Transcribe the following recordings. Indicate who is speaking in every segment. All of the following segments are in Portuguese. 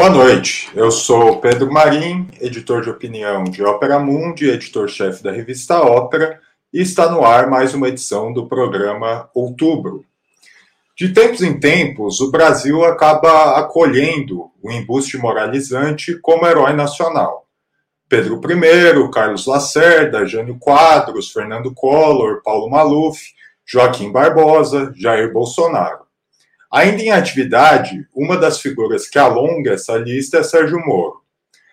Speaker 1: Boa noite, eu sou Pedro Marim, editor de opinião de Ópera Mundi, editor-chefe da revista Ópera, e está no ar mais uma edição do programa Outubro. De tempos em tempos, o Brasil acaba acolhendo o embuste moralizante como herói nacional. Pedro I, Carlos Lacerda, Jânio Quadros, Fernando Collor, Paulo Maluf, Joaquim Barbosa, Jair Bolsonaro. Ainda em atividade, uma das figuras que alonga essa lista é Sérgio Moro.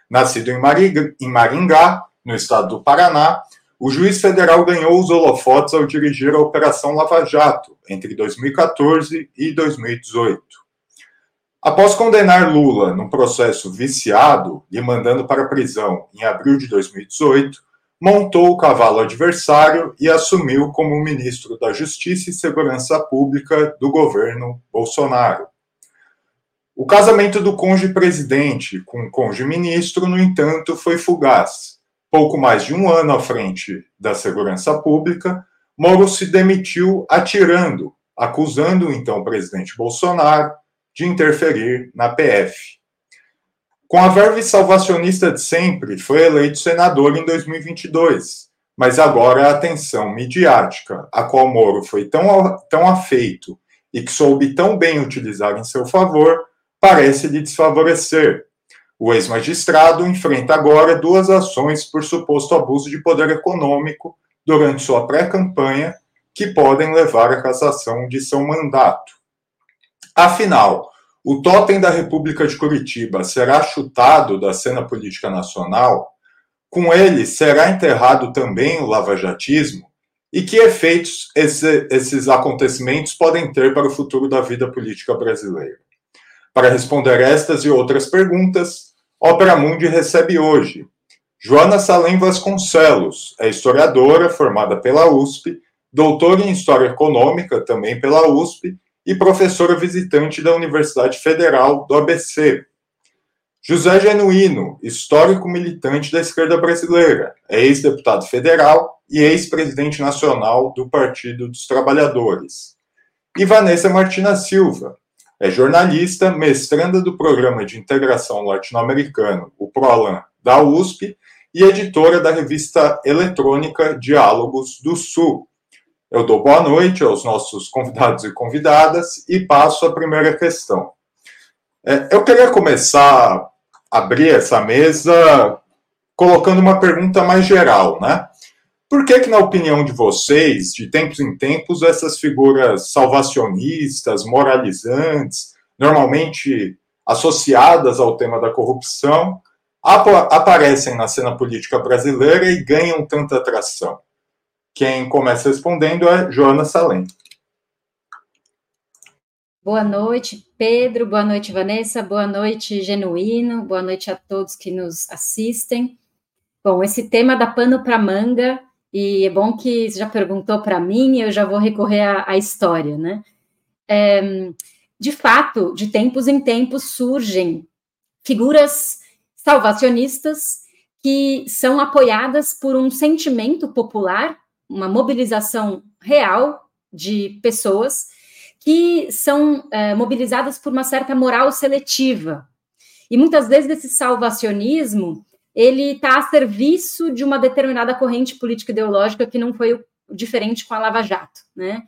Speaker 1: Nascido em Maringá, no estado do Paraná, o juiz federal ganhou os holofotes ao dirigir a Operação Lava Jato entre 2014 e 2018. Após condenar Lula num processo viciado e mandando para a prisão em abril de 2018, montou o cavalo adversário e assumiu como ministro da Justiça e Segurança Pública do governo Bolsonaro. O casamento do cônjuge-presidente com o cônjuge-ministro, no entanto, foi fugaz. Pouco mais de um ano à frente da segurança pública, Moro se demitiu atirando, acusando o então presidente Bolsonaro de interferir na PF. Com a verve salvacionista de sempre, foi eleito senador em 2022, mas agora a atenção midiática, a qual Moro foi tão, tão afeito e que soube tão bem utilizar em seu favor, parece lhe desfavorecer. O ex-magistrado enfrenta agora duas ações por suposto abuso de poder econômico durante sua pré-campanha, que podem levar à cassação de seu mandato. Afinal, o totem da República de Curitiba será chutado da cena política nacional, com ele será enterrado também o lavajatismo, e que efeitos esse, esses acontecimentos podem ter para o futuro da vida política brasileira? Para responder estas e outras perguntas, Ópera Mundi recebe hoje Joana Salem Vasconcelos, é historiadora formada pela USP, doutora em História Econômica também pela USP e professora visitante da Universidade Federal do ABC. José Genuíno, histórico militante da esquerda brasileira, é ex-deputado federal e ex-presidente nacional do Partido dos Trabalhadores. E Vanessa Martina Silva, é jornalista, mestranda do Programa de Integração Latino-Americano, o PROLAN, da USP, e editora da revista eletrônica Diálogos do Sul, eu dou boa noite aos nossos convidados e convidadas e passo a primeira questão. É, eu queria começar a abrir essa mesa colocando uma pergunta mais geral, né? Por que, que, na opinião de vocês, de tempos em tempos, essas figuras salvacionistas, moralizantes, normalmente associadas ao tema da corrupção, ap aparecem na cena política brasileira e ganham tanta atração? Quem começa respondendo é Joana Salem.
Speaker 2: Boa noite, Pedro. Boa noite, Vanessa. Boa noite, Genuíno. Boa noite a todos que nos assistem. Bom, esse tema dá pano para manga e é bom que você já perguntou para mim, eu já vou recorrer à, à história, né? É, de fato, de tempos em tempos surgem figuras salvacionistas que são apoiadas por um sentimento popular uma mobilização real de pessoas que são é, mobilizadas por uma certa moral seletiva. E muitas vezes esse salvacionismo ele está a serviço de uma determinada corrente política ideológica que não foi diferente com a Lava Jato, né?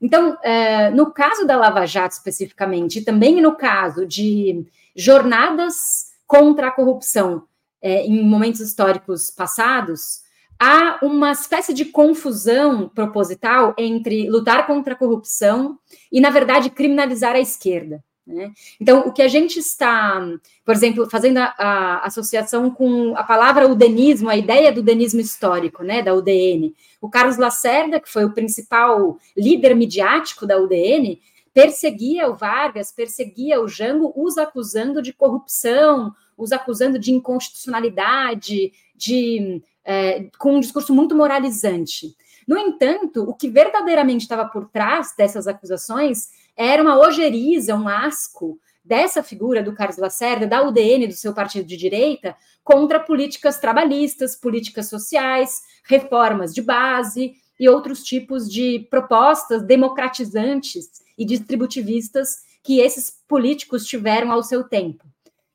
Speaker 2: Então, é, no caso da Lava Jato especificamente, e também no caso de jornadas contra a corrupção é, em momentos históricos passados, há uma espécie de confusão proposital entre lutar contra a corrupção e, na verdade, criminalizar a esquerda. Né? Então, o que a gente está, por exemplo, fazendo a, a, associação com a palavra udenismo, a ideia do udenismo histórico, né, da UDN. O Carlos Lacerda, que foi o principal líder midiático da UDN, perseguia o Vargas, perseguia o Jango, os acusando de corrupção, os acusando de inconstitucionalidade, de é, com um discurso muito moralizante. No entanto, o que verdadeiramente estava por trás dessas acusações era uma ojeriza, um asco dessa figura do Carlos Lacerda, da UDN, do seu partido de direita, contra políticas trabalhistas, políticas sociais, reformas de base e outros tipos de propostas democratizantes e distributivistas que esses políticos tiveram ao seu tempo.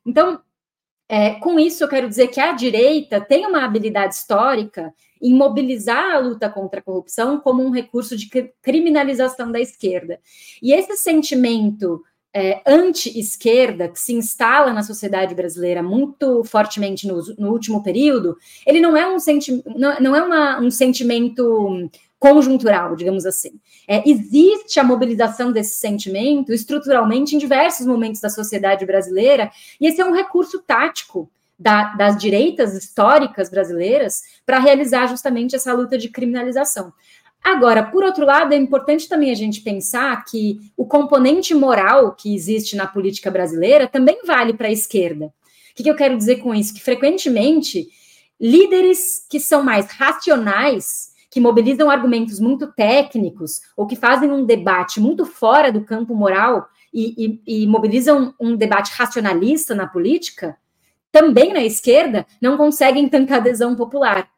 Speaker 2: Então, é, com isso, eu quero dizer que a direita tem uma habilidade histórica em mobilizar a luta contra a corrupção como um recurso de criminalização da esquerda. E esse sentimento é, anti-esquerda que se instala na sociedade brasileira muito fortemente no, no último período, ele não é um, senti não, não é uma, um sentimento conjuntural, digamos assim. É, existe a mobilização desse sentimento estruturalmente em diversos momentos da sociedade brasileira, e esse é um recurso tático da, das direitas históricas brasileiras para realizar justamente essa luta de criminalização. Agora, por outro lado, é importante também a gente pensar que o componente moral que existe na política brasileira também vale para a esquerda. O que, que eu quero dizer com isso? Que frequentemente líderes que são mais racionais que mobilizam argumentos muito técnicos ou que fazem um debate muito fora do campo moral e, e, e mobilizam um debate racionalista na política, também na esquerda, não conseguem tanta adesão popular.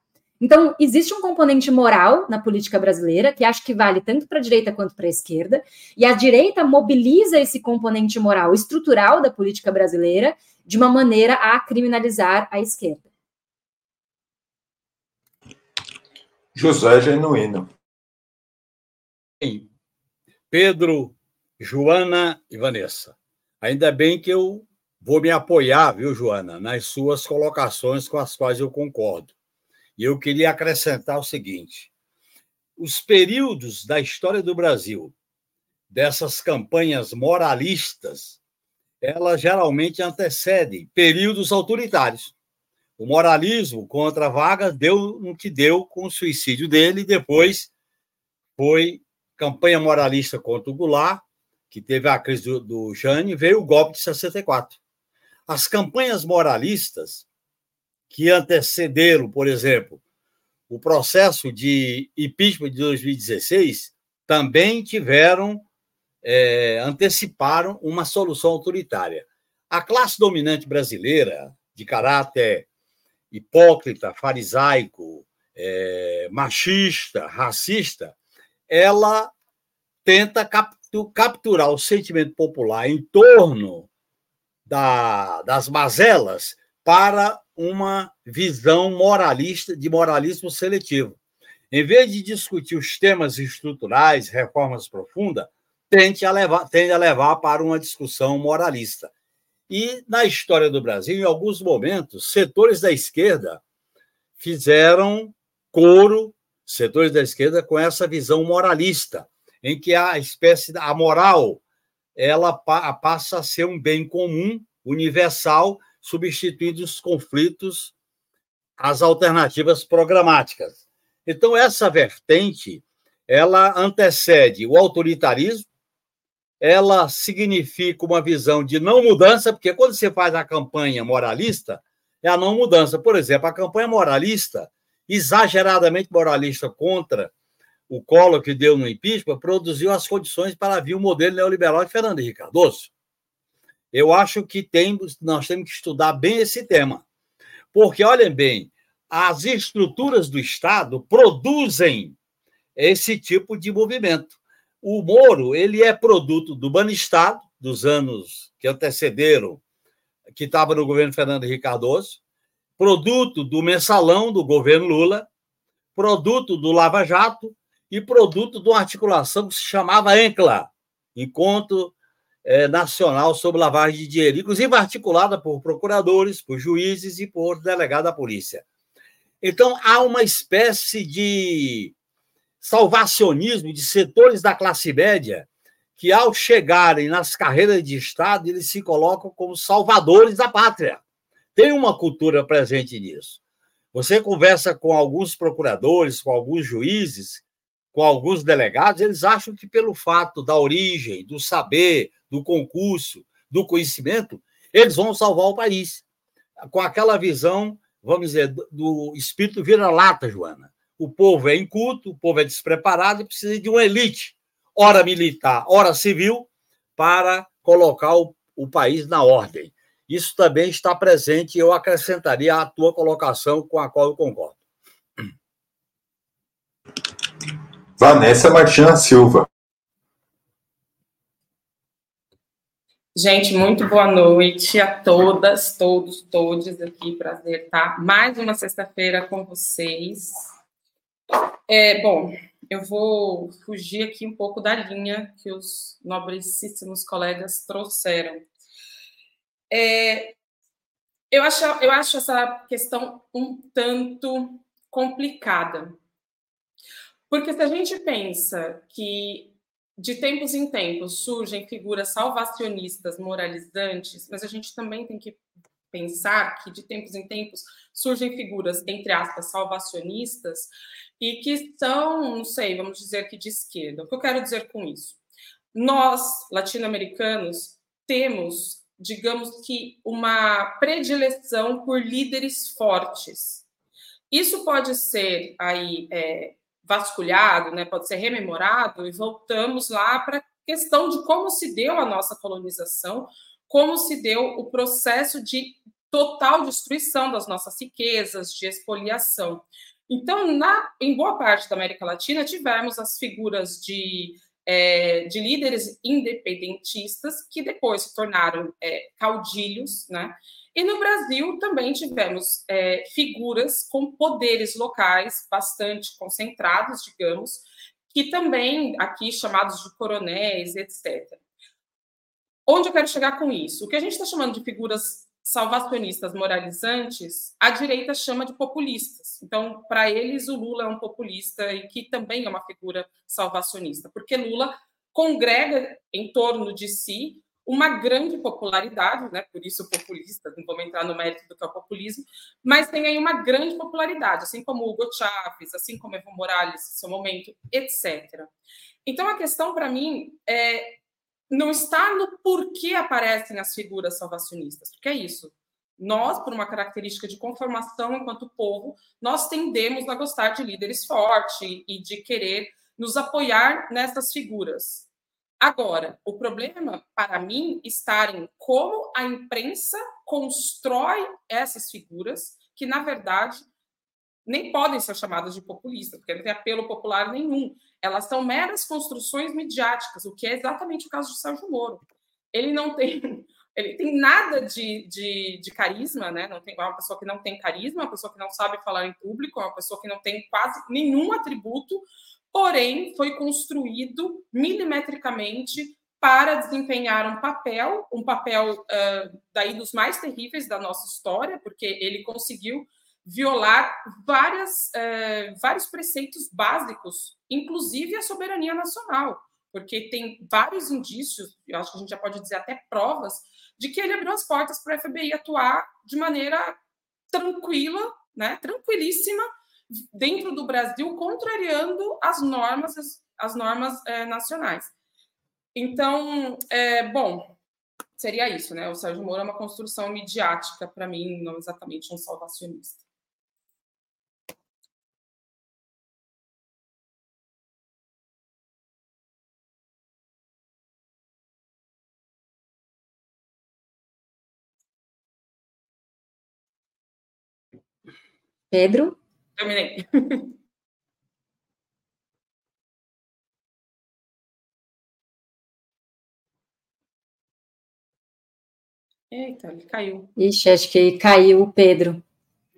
Speaker 2: Então, existe um componente moral na política brasileira, que acho que vale tanto para a direita quanto para a esquerda, e a direita mobiliza esse componente moral estrutural da política brasileira de uma maneira a criminalizar a esquerda.
Speaker 1: José Genuíno.
Speaker 3: Pedro, Joana e Vanessa. Ainda bem que eu vou me apoiar, viu, Joana, nas suas colocações com as quais eu concordo. E eu queria acrescentar o seguinte: os períodos da história do Brasil dessas campanhas moralistas, elas geralmente antecedem períodos autoritários. O moralismo contra Vargas deu no que deu com o suicídio dele, depois foi campanha moralista contra o Goulart, que teve a crise do, do Jane, veio o golpe de 64. As campanhas moralistas que antecederam, por exemplo, o processo de impeachment de 2016, também tiveram, é, anteciparam uma solução autoritária. A classe dominante brasileira, de caráter hipócrita, farisaico, é, machista, racista, ela tenta capturar o sentimento popular em torno da, das mazelas para uma visão moralista de moralismo seletivo. Em vez de discutir os temas estruturais, reformas profundas, tende a levar, tende a levar para uma discussão moralista. E na história do Brasil, em alguns momentos, setores da esquerda fizeram coro, setores da esquerda, com essa visão moralista, em que a espécie a moral ela passa a ser um bem comum, universal, substituindo os conflitos às alternativas programáticas. Então essa vertente ela antecede o autoritarismo, ela significa uma visão de não mudança, porque quando você faz a campanha moralista, é a não mudança. Por exemplo, a campanha moralista, exageradamente moralista contra o colo que deu no impeachment, produziu as condições para vir o modelo neoliberal de Fernando Henrique Cardoso. Eu acho que tem, nós temos que estudar bem esse tema. Porque, olhem bem, as estruturas do Estado produzem esse tipo de movimento o Moro ele é produto do Banestado, dos anos que antecederam, que estava no governo Fernando Henrique Cardoso, produto do mensalão do governo Lula, produto do Lava Jato e produto de uma articulação que se chamava ENCLA, Encontro é, Nacional sobre Lavagem de Dinheiro, inclusive articulada por procuradores, por juízes e por delegado da polícia. Então, há uma espécie de salvacionismo de setores da classe média que, ao chegarem nas carreiras de Estado, eles se colocam como salvadores da pátria. Tem uma cultura presente nisso. Você conversa com alguns procuradores, com alguns juízes, com alguns delegados, eles acham que, pelo fato da origem, do saber, do concurso, do conhecimento, eles vão salvar o país. Com aquela visão, vamos dizer, do espírito vira-lata, Joana o povo é inculto, o povo é despreparado e precisa de uma elite, ora militar, ora civil, para colocar o, o país na ordem. Isso também está presente e eu acrescentaria a tua colocação com a qual eu concordo.
Speaker 1: Vanessa Martina Silva.
Speaker 4: Gente, muito boa noite a todas, todos, todos aqui. Prazer estar mais uma sexta-feira com vocês. É, bom, eu vou fugir aqui um pouco da linha que os nobrecíssimos colegas trouxeram. É, eu, acho, eu acho essa questão um tanto complicada. Porque se a gente pensa que de tempos em tempos surgem figuras salvacionistas, moralizantes, mas a gente também tem que pensar que de tempos em tempos surgem figuras, entre aspas, salvacionistas, e que são, não sei, vamos dizer que de esquerda. O que eu quero dizer com isso? Nós, latino-americanos, temos, digamos que, uma predileção por líderes fortes. Isso pode ser aí é, vasculhado, né, pode ser rememorado, e voltamos lá para a questão de como se deu a nossa colonização, como se deu o processo de total destruição das nossas riquezas, de expoliação. Então, na, em boa parte da América Latina, tivemos as figuras de, é, de líderes independentistas que depois se tornaram é, caudilhos, né? E no Brasil também tivemos é, figuras com poderes locais bastante concentrados, digamos, que também aqui chamados de coronéis, etc. Onde eu quero chegar com isso? O que a gente está chamando de figuras salvacionistas moralizantes, a direita chama de populistas. Então, para eles, o Lula é um populista e que também é uma figura salvacionista, porque Lula congrega em torno de si uma grande popularidade, né? por isso populista, não vamos entrar no mérito do que é o populismo, mas tem aí uma grande popularidade, assim como Hugo Chávez, assim como Evo Morales, seu momento, etc. Então, a questão para mim é, não está no porquê aparecem as figuras salvacionistas, porque é isso. Nós, por uma característica de conformação enquanto povo, nós tendemos a gostar de líderes fortes e de querer nos apoiar nessas figuras. Agora, o problema, para mim, está em como a imprensa constrói essas figuras, que, na verdade, nem podem ser chamadas de populistas, porque não tem apelo popular nenhum. Elas são meras construções midiáticas, o que é exatamente o caso de Sérgio Moro. Ele não tem, ele tem nada de, de, de carisma, né? Não tem é uma pessoa que não tem carisma, uma pessoa que não sabe falar em público, uma pessoa que não tem quase nenhum atributo porém foi construído milimetricamente para desempenhar um papel, um papel uh, daí dos mais terríveis da nossa história, porque ele conseguiu violar várias, uh, vários preceitos básicos, inclusive a soberania nacional, porque tem vários indícios, eu acho que a gente já pode dizer até provas, de que ele abriu as portas para o FBI atuar de maneira tranquila, né, tranquilíssima, dentro do Brasil, contrariando as normas, as, as normas é, nacionais. Então, é, bom, seria isso, né? O Sérgio Moro é uma construção midiática, para mim, não exatamente um salvacionista.
Speaker 2: Pedro?
Speaker 4: Terminei. Eita, ele caiu.
Speaker 2: Ixi, acho que caiu o Pedro.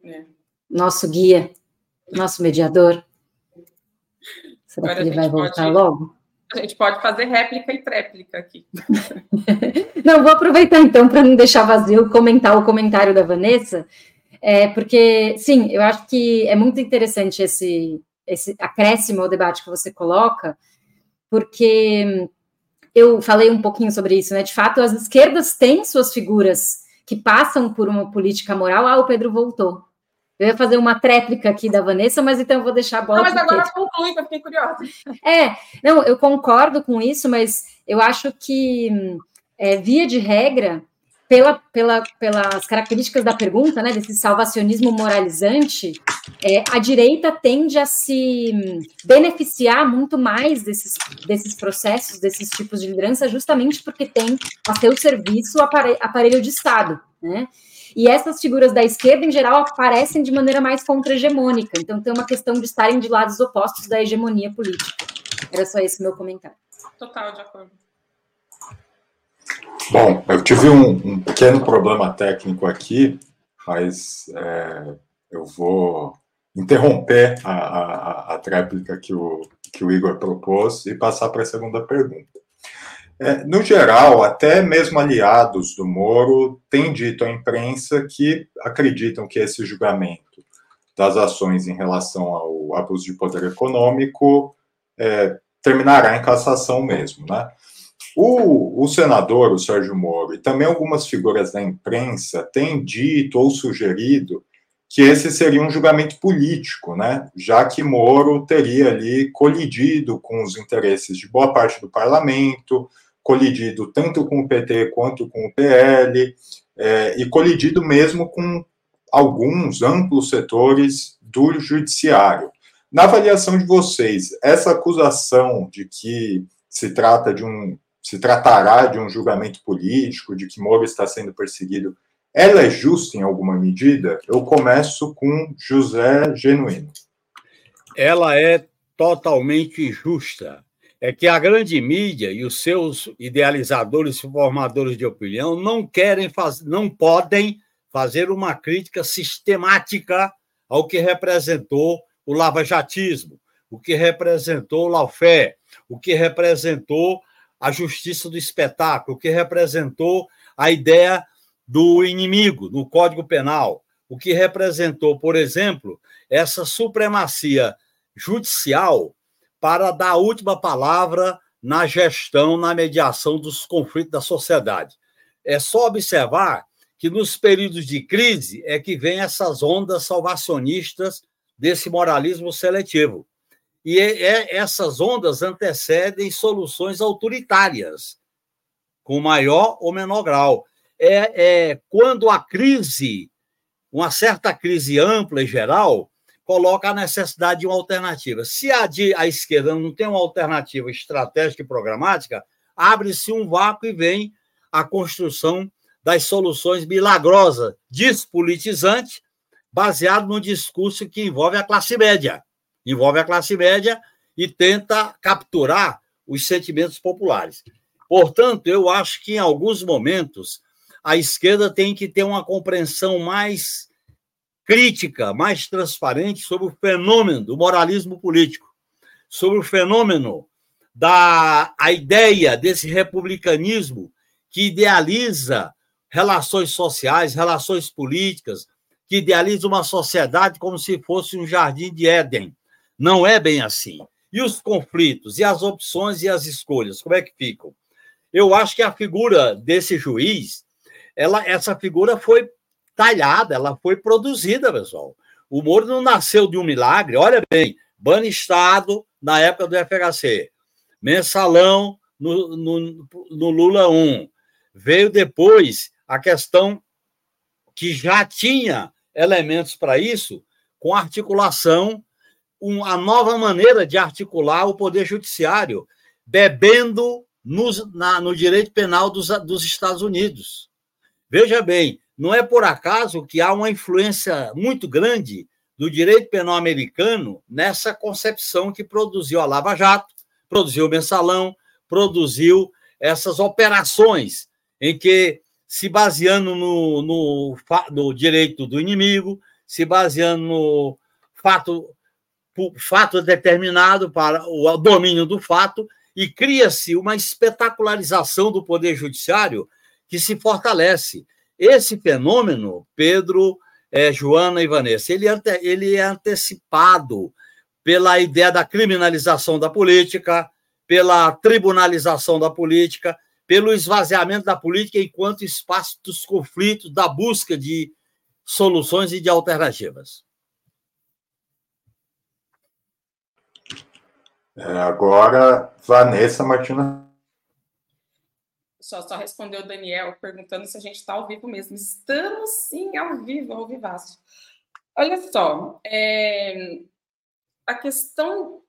Speaker 2: É. Nosso guia, nosso mediador. Será Agora que ele vai voltar pode, logo?
Speaker 4: A gente pode fazer réplica e tréplica aqui.
Speaker 2: não, vou aproveitar então para não deixar vazio comentar o comentário da Vanessa é, porque, sim, eu acho que é muito interessante esse, esse acréscimo ao debate que você coloca, porque eu falei um pouquinho sobre isso, né? De fato, as esquerdas têm suas figuras que passam por uma política moral. Ah, o Pedro voltou. Eu ia fazer uma tréplica aqui da Vanessa, mas então eu vou deixar a bola.
Speaker 4: Não, mas agora conclui, eu fiquei curiosa.
Speaker 2: É, não, eu concordo com isso, mas eu acho que, é, via de regra, pela, pela, pelas características da pergunta, né, desse salvacionismo moralizante, é, a direita tende a se beneficiar muito mais desses, desses processos, desses tipos de liderança, justamente porque tem a seu serviço o aparelho, aparelho de Estado, né? E essas figuras da esquerda, em geral, aparecem de maneira mais contra-hegemônica. Então, tem uma questão de estarem de lados opostos da hegemonia política. Era só esse meu comentário.
Speaker 4: Total, de acordo.
Speaker 1: Bom, eu tive um, um pequeno problema técnico aqui, mas é, eu vou interromper a, a, a tréplica que o, que o Igor propôs e passar para a segunda pergunta. É, no geral, até mesmo aliados do Moro têm dito à imprensa que acreditam que esse julgamento das ações em relação ao abuso de poder econômico é, terminará em cassação mesmo, né? O, o, senador, o Sérgio Moro, e também algumas figuras da imprensa têm dito ou sugerido que esse seria um julgamento político, né? Já que Moro teria ali colidido com os interesses de boa parte do parlamento, colidido tanto com o PT quanto com o PL, é, e colidido mesmo com alguns amplos setores do judiciário. Na avaliação de vocês, essa acusação de que se trata de um se tratará de um julgamento político, de que Moro está sendo perseguido, ela é justa em alguma medida? Eu começo com José Genuíno.
Speaker 3: Ela é totalmente justa. É que a grande mídia e os seus idealizadores formadores de opinião não querem fazer, não podem fazer uma crítica sistemática ao que representou o lavajatismo, o que representou o lawfare, o que representou a justiça do espetáculo, que representou a ideia do inimigo no Código Penal, o que representou, por exemplo, essa supremacia judicial para dar a última palavra na gestão, na mediação dos conflitos da sociedade. É só observar que nos períodos de crise é que vem essas ondas salvacionistas desse moralismo seletivo. E é, essas ondas antecedem soluções autoritárias, com maior ou menor grau. É, é quando a crise, uma certa crise ampla e geral, coloca a necessidade de uma alternativa. Se a, de, a esquerda não tem uma alternativa estratégica e programática, abre-se um vácuo e vem a construção das soluções milagrosas, despolitizante, baseado no discurso que envolve a classe média. Envolve a classe média e tenta capturar os sentimentos populares. Portanto, eu acho que em alguns momentos a esquerda tem que ter uma compreensão mais crítica, mais transparente sobre o fenômeno do moralismo político, sobre o fenômeno da a ideia desse republicanismo que idealiza relações sociais, relações políticas, que idealiza uma sociedade como se fosse um jardim de Éden. Não é bem assim. E os conflitos, e as opções e as escolhas, como é que ficam? Eu acho que a figura desse juiz, ela, essa figura foi talhada, ela foi produzida, pessoal. O Moro não nasceu de um milagre. Olha bem, Bani Estado na época do FHC, mensalão no, no, no Lula 1. Veio depois a questão que já tinha elementos para isso, com articulação, um, a nova maneira de articular o poder judiciário, bebendo na, no direito penal dos, dos Estados Unidos. Veja bem, não é por acaso que há uma influência muito grande do direito penal americano nessa concepção que produziu a Lava Jato, produziu o mensalão, produziu essas operações em que se baseando no, no, no direito do inimigo, se baseando no fato, fato determinado para o domínio do fato, e cria-se uma espetacularização do poder judiciário que se fortalece. Esse fenômeno, Pedro, é, Joana e Vanessa, ele, ele é antecipado pela ideia da criminalização da política, pela tribunalização da política, pelo esvaziamento da política enquanto espaço dos conflitos, da busca de soluções e de alternativas.
Speaker 1: É, agora, Vanessa Martina.
Speaker 4: Só, só respondeu o Daniel perguntando se a gente está ao vivo mesmo. Estamos sim ao vivo, ao vivaço. Olha só, é, a questão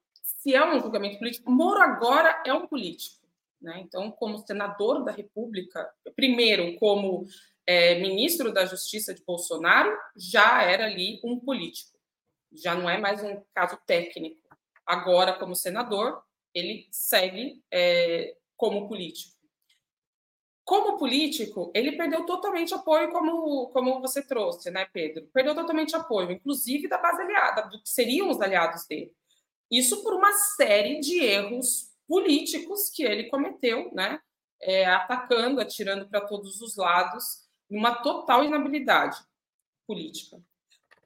Speaker 4: se é um julgamento político, Moro agora é um político. Né? Então, como senador da República, primeiro como é, ministro da Justiça de Bolsonaro, já era ali um político, já não é mais um caso técnico. Agora, como senador, ele segue é, como político. como político, ele perdeu totalmente apoio, como, como você trouxe, né, Pedro? Perdeu totalmente apoio, inclusive da base aliada, do que seriam os aliados dele. Isso por uma série de erros políticos que ele cometeu, né? É, atacando, atirando para todos os lados, numa total inabilidade política.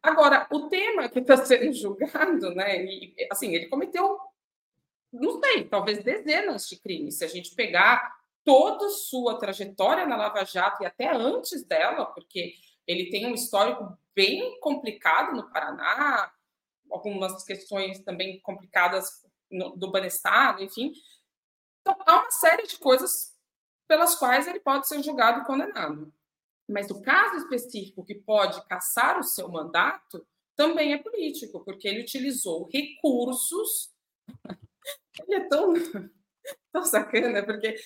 Speaker 4: Agora, o tema que está sendo julgado, né? E, assim, ele cometeu, não sei, talvez dezenas de crimes. Se a gente pegar toda sua trajetória na Lava Jato e até antes dela, porque ele tem um histórico bem complicado no Paraná, algumas questões também complicadas no, do Banestado, enfim. Então, há uma série de coisas pelas quais ele pode ser julgado e condenado. Mas o caso específico que pode caçar o seu mandato também é político, porque ele utilizou recursos. ele é tão, tão sacana, porque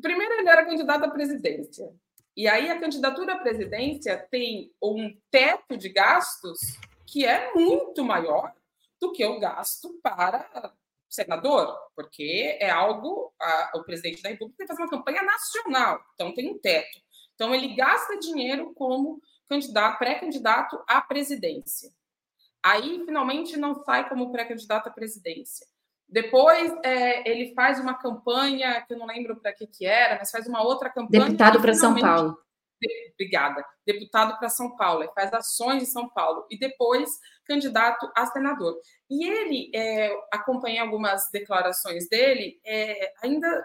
Speaker 4: Primeiro, ele era candidato à presidência. E aí, a candidatura à presidência tem um teto de gastos que é muito maior do que o gasto para senador, porque é algo. A, o presidente da República tem que fazer uma campanha nacional, então tem um teto. Então, ele gasta dinheiro como candidato, pré-candidato à presidência. Aí, finalmente, não sai como pré-candidato à presidência. Depois é, ele faz uma campanha, que eu não lembro para que, que era, mas faz uma outra campanha.
Speaker 2: Deputado para São Paulo.
Speaker 4: Obrigada. Deputado para São Paulo, ele faz ações em São Paulo. E depois candidato a senador. E ele, é, acompanhei algumas declarações dele, é, ainda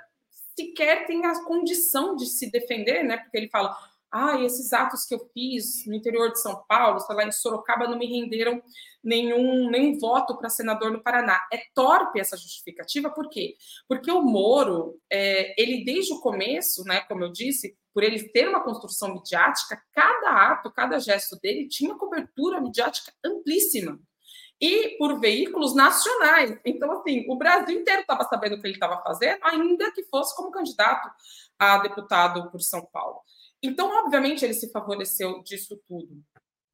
Speaker 4: sequer tem a condição de se defender, né? Porque ele fala: ah, esses atos que eu fiz no interior de São Paulo, sei lá, em Sorocaba, não me renderam nenhum, nenhum voto para senador no Paraná. É torpe essa justificativa, por quê? Porque o Moro, é, ele desde o começo, né, como eu disse, por ele ter uma construção midiática, cada ato, cada gesto dele tinha cobertura midiática amplíssima. E por veículos nacionais. Então, assim, o Brasil inteiro estava sabendo o que ele estava fazendo, ainda que fosse como candidato a deputado por São Paulo. Então, obviamente, ele se favoreceu disso tudo.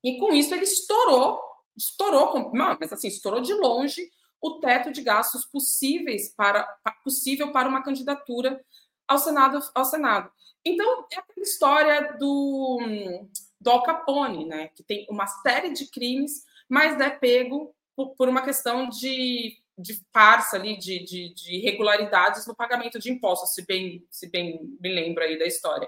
Speaker 4: E com isso ele estourou, estourou, mas assim, estourou de longe o teto de gastos possíveis para possível para uma candidatura ao Senado, ao Senado. Então, é aquela história do, do Al Capone, né, que tem uma série de crimes, mas é pego por, uma questão de, de farsa ali, de, de, de irregularidades no pagamento de impostos, se bem, se bem me lembro aí da história.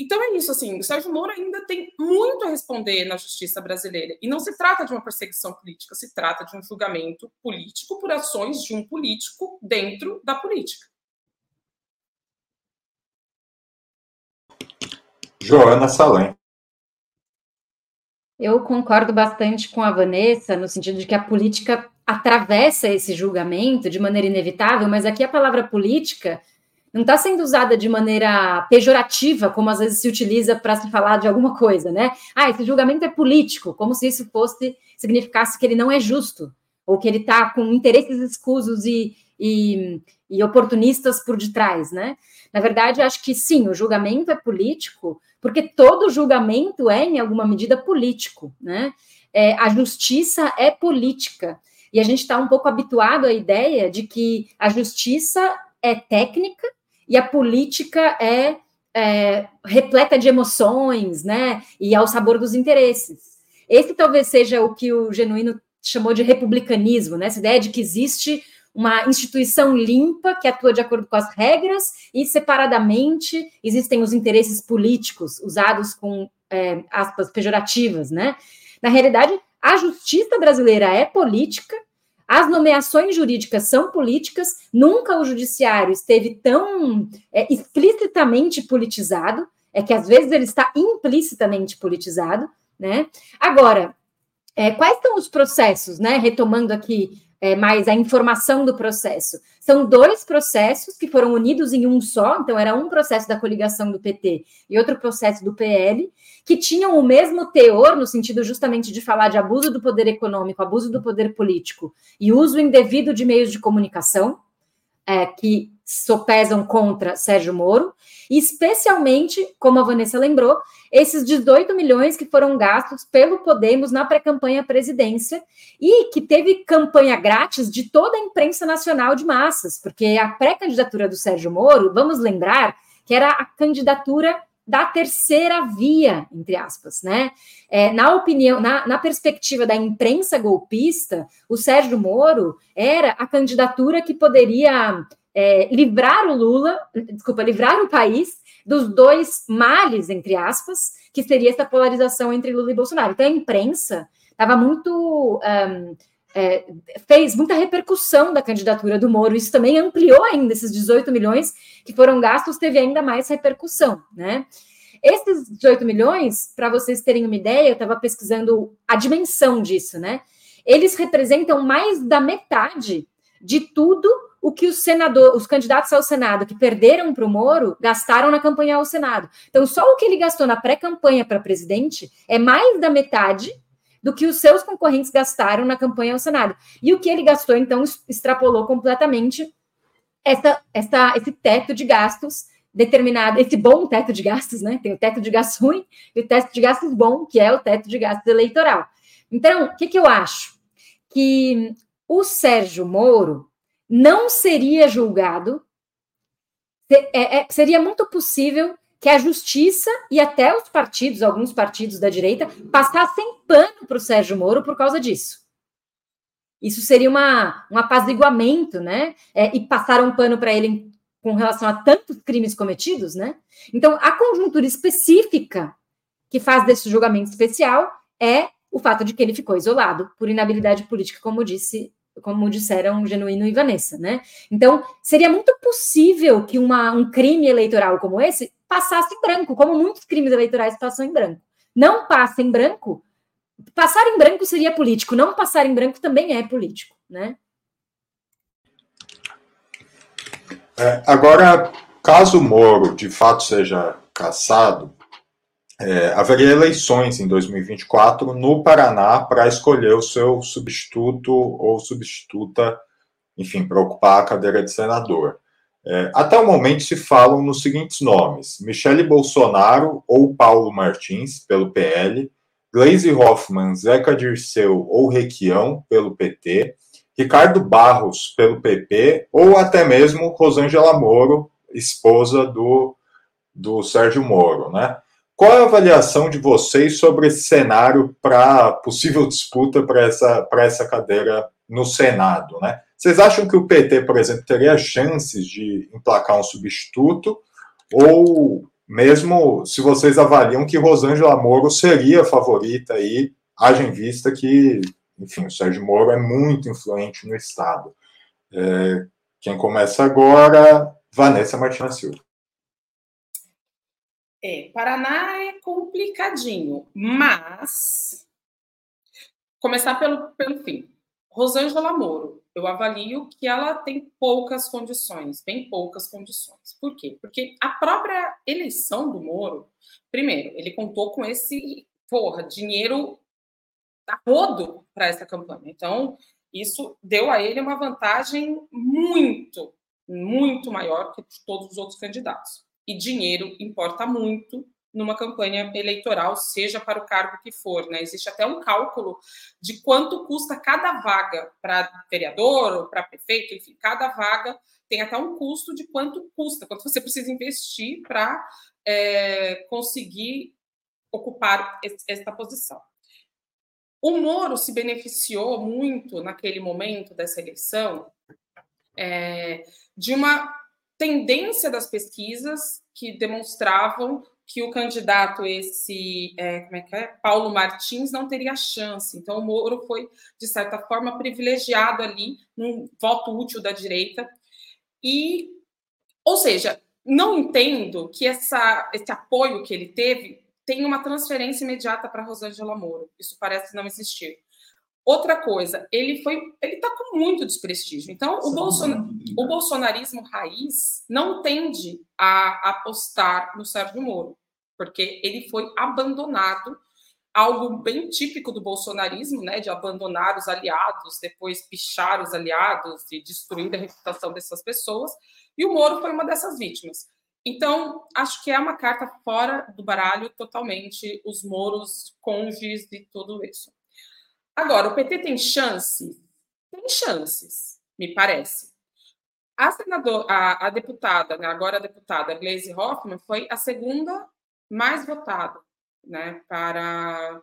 Speaker 4: Então é isso, assim, o Sérgio Moro ainda tem muito a responder na justiça brasileira. E não se trata de uma perseguição política, se trata de um julgamento político por ações de um político dentro da política.
Speaker 1: Joana Salem.
Speaker 2: Eu concordo bastante com a Vanessa, no sentido de que a política atravessa esse julgamento de maneira inevitável, mas aqui a palavra política não está sendo usada de maneira pejorativa, como às vezes se utiliza para se falar de alguma coisa, né? Ah, esse julgamento é político, como se isso fosse significasse que ele não é justo, ou que ele está com interesses escusos e, e, e, oportunistas por detrás, né? Na verdade, acho que sim, o julgamento é político, porque todo julgamento é, em alguma medida, político, né? É, a justiça é política. E a gente está um pouco habituado à ideia de que a justiça é técnica e a política é, é repleta de emoções, né? E ao sabor dos interesses. Esse talvez seja o que o Genuíno chamou de republicanismo, né? Essa ideia de que existe uma instituição limpa que atua de acordo com as regras e separadamente existem os interesses políticos usados com é, aspas pejorativas, né? Na realidade, a justiça brasileira é política as nomeações jurídicas são políticas, nunca o judiciário esteve tão é, explicitamente politizado, é que às vezes ele está implicitamente politizado, né? Agora, é, quais são os processos, né? Retomando aqui é, mais a informação do processo. São dois processos que foram unidos em um só, então era um processo da coligação do PT e outro processo do PL, que tinham o mesmo teor, no sentido justamente de falar de abuso do poder econômico, abuso do poder político e uso indevido de meios de comunicação, é, que sopesam contra Sérgio Moro, e especialmente, como a Vanessa lembrou, esses 18 milhões que foram gastos pelo Podemos na pré-campanha à presidência e que teve campanha grátis de toda a imprensa nacional de massas, porque a pré-candidatura do Sérgio Moro, vamos lembrar que era a candidatura da terceira via, entre aspas, né? É, na opinião, na, na, perspectiva da imprensa golpista, o Sérgio Moro era a candidatura que poderia é, livrar o Lula, desculpa, livrar o país dos dois males, entre aspas, que seria essa polarização entre Lula e Bolsonaro. Então a imprensa estava muito. Um, é, fez muita repercussão da candidatura do Moro, isso também ampliou ainda esses 18 milhões que foram gastos, teve ainda mais repercussão, né? Esses 18 milhões, para vocês terem uma ideia, eu estava pesquisando a dimensão disso, né? Eles representam mais da metade de tudo o que os senadores, os candidatos ao Senado que perderam para o Moro gastaram na campanha ao Senado. Então, só o que ele gastou na pré-campanha para presidente é mais da metade do que os seus concorrentes gastaram na campanha ao Senado. E o que ele gastou, então, extrapolou completamente essa, essa, esse teto de gastos determinado, esse bom teto de gastos, né? Tem o teto de gastos ruim e o teto de gastos bom, que é o teto de gastos eleitoral. Então, o que, que eu acho? Que o Sérgio Moro não seria julgado, é, é, seria muito possível que a justiça e até os partidos, alguns partidos da direita, passassem pano para o Sérgio Moro por causa disso. Isso seria uma, um apaziguamento, né? É, e passaram um pano para ele com relação a tantos crimes cometidos, né? Então, a conjuntura específica que faz desse julgamento especial é o fato de que ele ficou isolado por inabilidade política, como disse como disseram Genuíno e Vanessa, né? Então, seria muito possível que uma, um crime eleitoral como esse passasse em branco, como muitos crimes eleitorais passam em branco. Não passa em branco, passar em branco seria político, não passar em branco também é político, né?
Speaker 1: É, agora, caso Moro de fato seja cassado, é, haveria eleições em 2024 no Paraná para escolher o seu substituto ou substituta, enfim, para ocupar a cadeira de senador. É, até o momento se falam nos seguintes nomes: Michele Bolsonaro ou Paulo Martins, pelo PL, Gleisi Hoffmann, Zeca Dirceu ou Requião, pelo PT, Ricardo Barros, pelo PP, ou até mesmo Rosângela Moro, esposa do, do Sérgio Moro, né? Qual é a avaliação de vocês sobre esse cenário para possível disputa para essa, essa cadeira no Senado? Né? Vocês acham que o PT, por exemplo, teria chances de emplacar um substituto? Ou mesmo se vocês avaliam que Rosângela Moro seria a favorita aí, haja em vista que, enfim, o Sérgio Moro é muito influente no Estado. É, quem começa agora, Vanessa Martina Silva.
Speaker 4: É, Paraná é complicadinho, mas começar pelo, pelo fim. Rosângela Moro, eu avalio que ela tem poucas condições, bem poucas condições. Por quê? Porque a própria eleição do Moro, primeiro, ele contou com esse, porra, dinheiro a rodo para essa campanha. Então, isso deu a ele uma vantagem muito, muito maior que todos os outros candidatos e dinheiro importa muito numa campanha eleitoral, seja para o cargo que for. Né? Existe até um cálculo de quanto custa cada vaga para vereador ou para prefeito, enfim, cada vaga tem até um custo de quanto custa, quanto você precisa investir para é, conseguir ocupar essa posição. O Moro se beneficiou muito naquele momento dessa eleição é, de uma tendência das pesquisas que demonstravam que o candidato esse, é, como é que é, Paulo Martins, não teria chance. Então, o Moro foi, de certa forma, privilegiado ali num voto útil da direita. E, ou seja, não entendo que essa, esse apoio que ele teve tem uma transferência imediata para Rosângela Moro. Isso parece não existir. Outra coisa, ele foi, ele está com muito desprestígio. Então, o, Bolson, o bolsonarismo raiz não tende a apostar no Sérgio Moro, porque ele foi abandonado, algo bem típico do bolsonarismo, né, de abandonar os aliados, depois pichar os aliados e destruir a reputação dessas pessoas. E o Moro foi uma dessas vítimas. Então, acho que é uma carta fora do baralho totalmente, os moros, cônjuges e tudo isso. Agora, o PT tem chance? Tem chances, me parece. A senadora, a, a deputada, né, agora a deputada Gleisi Hoffmann, foi a segunda mais votada né, para,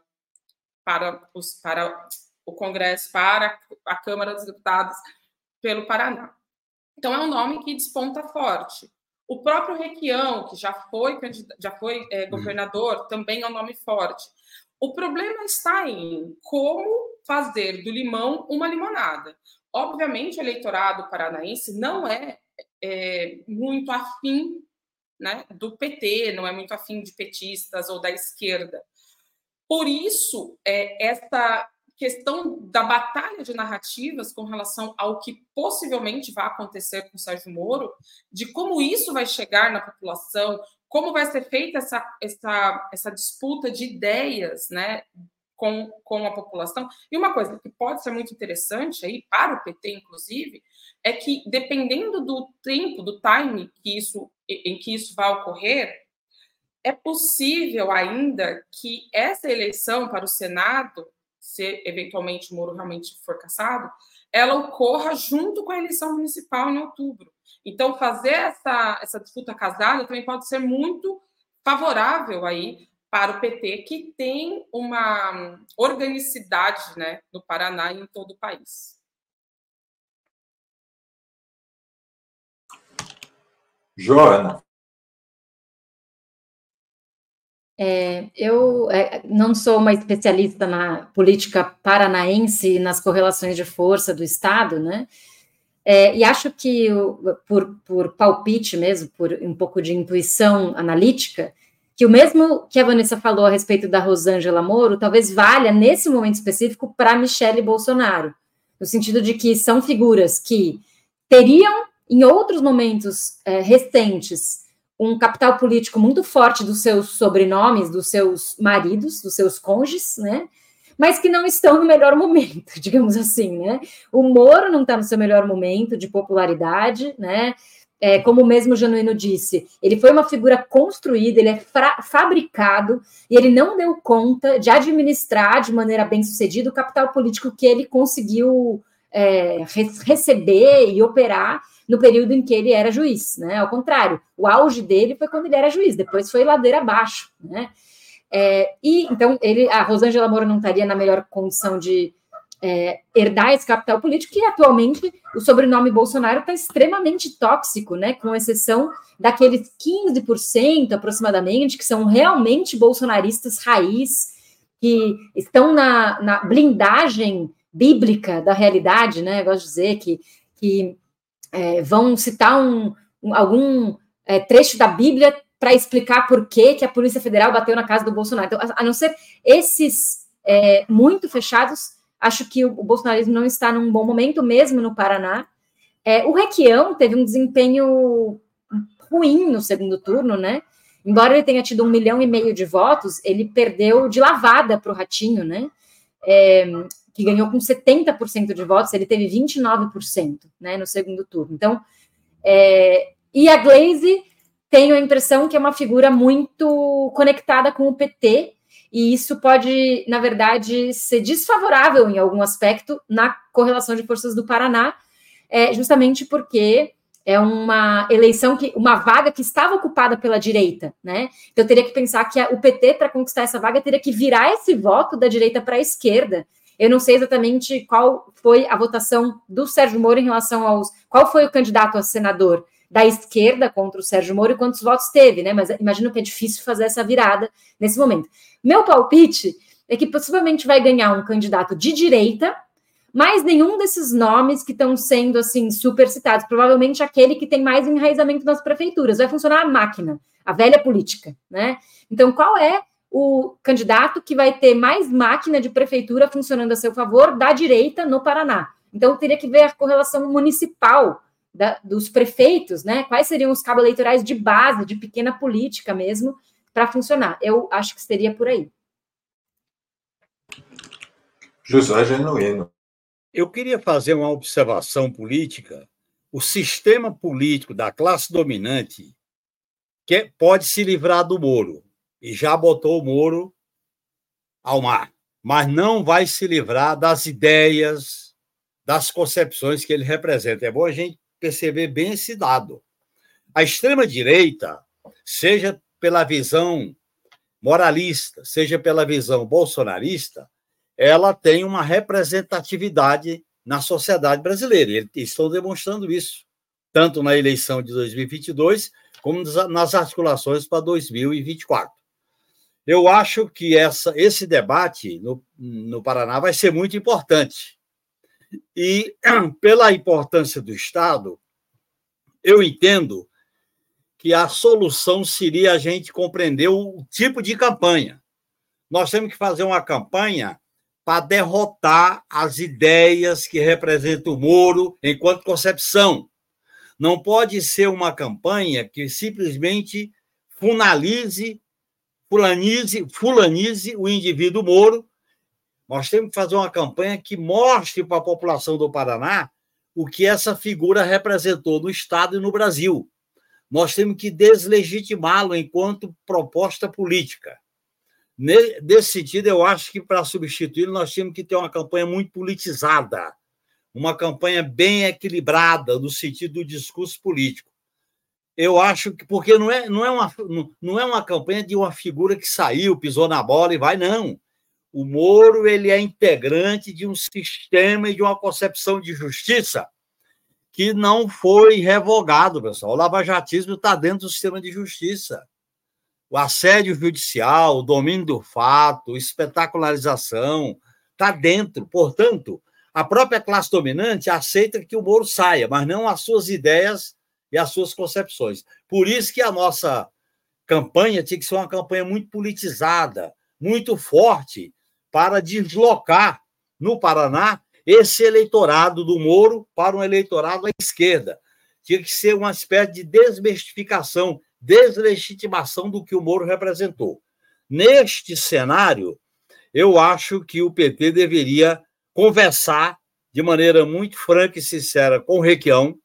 Speaker 4: para, os, para o Congresso, para a Câmara dos Deputados pelo Paraná. Então, é um nome que desponta forte. O próprio Requião, que já foi, já foi é, governador, também é um nome forte. O problema está em como fazer do limão uma limonada. Obviamente, o eleitorado paranaense não é, é muito afim né, do PT, não é muito afim de petistas ou da esquerda. Por isso, é, essa questão da batalha de narrativas com relação ao que possivelmente vai acontecer com o Sérgio Moro, de como isso vai chegar na população, como vai ser feita essa, essa, essa disputa de ideias né, com, com a população. E uma coisa que pode ser muito interessante aí, para o PT, inclusive, é que dependendo do tempo, do time que isso, em que isso vai ocorrer, é possível ainda que essa eleição para o Senado se eventualmente o Moro realmente for cassado, ela ocorra junto com a eleição municipal em outubro. Então, fazer essa, essa disputa casada também pode ser muito favorável aí para o PT, que tem uma organicidade né, no Paraná e em todo o país.
Speaker 1: Joana.
Speaker 2: É, eu é, não sou uma especialista na política paranaense nas correlações de força do Estado, né? É, e acho que, por, por palpite mesmo, por um pouco de intuição analítica, que o mesmo que a Vanessa falou a respeito da Rosângela Moro, talvez valha, nesse momento específico, para Michele Bolsonaro, no sentido de que são figuras que teriam, em outros momentos é, recentes, um capital político muito forte dos seus sobrenomes, dos seus maridos, dos seus cônjuges, né? Mas que não estão no melhor momento, digamos assim, né? O Moro não está no seu melhor momento de popularidade, né? É, como o mesmo Genuíno disse, ele foi uma figura construída, ele é fabricado e ele não deu conta de administrar de maneira bem sucedida o capital político que ele conseguiu é, receber e operar no período em que ele era juiz, né? Ao contrário, o auge dele foi quando ele era juiz, depois foi ladeira abaixo, né? É, e então ele, a Rosângela Moura não estaria na melhor condição de é, herdar esse capital político, e atualmente o sobrenome Bolsonaro está extremamente tóxico, né? Com exceção daqueles 15% aproximadamente que são realmente bolsonaristas raiz, que estão na, na blindagem bíblica da realidade, né? Eu gosto de dizer que, que é, vão citar um, um algum é, trecho da Bíblia para explicar por que, que a Polícia Federal bateu na casa do Bolsonaro. Então, a, a não ser esses é, muito fechados, acho que o, o, bolsonarismo não está num bom momento, mesmo no Paraná. É, o Requião teve um desempenho ruim no segundo turno, né? Embora ele tenha tido um milhão e meio de votos, ele perdeu de lavada para o Ratinho, né? Que ganhou com 70% de votos, ele teve 29% né, no segundo turno. Então, é, e a Glaze tenho a impressão que é uma figura muito conectada com o PT, e isso pode, na verdade, ser desfavorável em algum aspecto na correlação de forças do Paraná, é, justamente porque é uma eleição que uma vaga que estava ocupada pela direita, né? Então eu teria que pensar que a, o PT para conquistar essa vaga teria que virar esse voto da direita para a esquerda eu não sei exatamente qual foi a votação do Sérgio Moro em relação aos. Qual foi o candidato a senador da esquerda contra o Sérgio Moro e quantos votos teve, né? Mas imagino que é difícil fazer essa virada nesse momento. Meu palpite é que possivelmente vai ganhar um candidato de direita, mas nenhum desses nomes que estão sendo assim super citados. Provavelmente aquele que tem mais enraizamento nas prefeituras. Vai funcionar a máquina, a velha política, né? Então, qual é o candidato que vai ter mais máquina de prefeitura funcionando a seu favor da direita no Paraná. Então, teria que ver a correlação municipal da, dos prefeitos, né? Quais seriam os cabos eleitorais de base, de pequena política mesmo, para funcionar. Eu acho que seria por aí.
Speaker 1: José Genuíno.
Speaker 3: Eu queria fazer uma observação política. O sistema político da classe dominante que pode se livrar do Moro e já botou o Moro ao mar, mas não vai se livrar das ideias, das concepções que ele representa. É bom a gente perceber bem esse dado. A extrema-direita, seja pela visão moralista, seja pela visão bolsonarista, ela tem uma representatividade na sociedade brasileira. Eles estão demonstrando isso, tanto na eleição de 2022, como nas articulações para 2024. Eu acho que essa, esse debate no, no Paraná vai ser muito importante. E, pela importância do Estado, eu entendo que a solução seria a gente compreender o tipo de campanha. Nós temos que fazer uma campanha para derrotar as ideias que representam o Moro enquanto concepção. Não pode ser uma campanha que simplesmente finalize, fulanize, fulanize o indivíduo Moro. Nós temos que fazer uma campanha que mostre para a população do Paraná o que essa figura representou no Estado e no Brasil. Nós temos que deslegitimá-lo enquanto proposta política. Nesse sentido, eu acho que para substituí-lo, nós temos que ter uma campanha muito politizada, uma campanha bem equilibrada no sentido do discurso político. Eu acho que, porque não é, não é, uma, não é uma campanha de uma figura que saiu, pisou na bola e vai, não. O Moro ele é integrante de um sistema e de uma concepção de justiça que não foi revogado, pessoal. O lavajatismo está dentro do sistema de justiça o assédio judicial, o domínio do fato, espetacularização, está dentro. Portanto, a própria classe dominante aceita que o Moro saia, mas não as suas ideias e as suas concepções. Por isso que a nossa campanha tinha que ser uma campanha muito politizada, muito forte, para deslocar no Paraná esse eleitorado do Moro para um eleitorado à esquerda. Tinha que ser uma espécie de desmistificação deslegitimação do que o Moro representou. Neste cenário, eu acho que o PT deveria conversar de maneira muito franca e sincera com o Requião.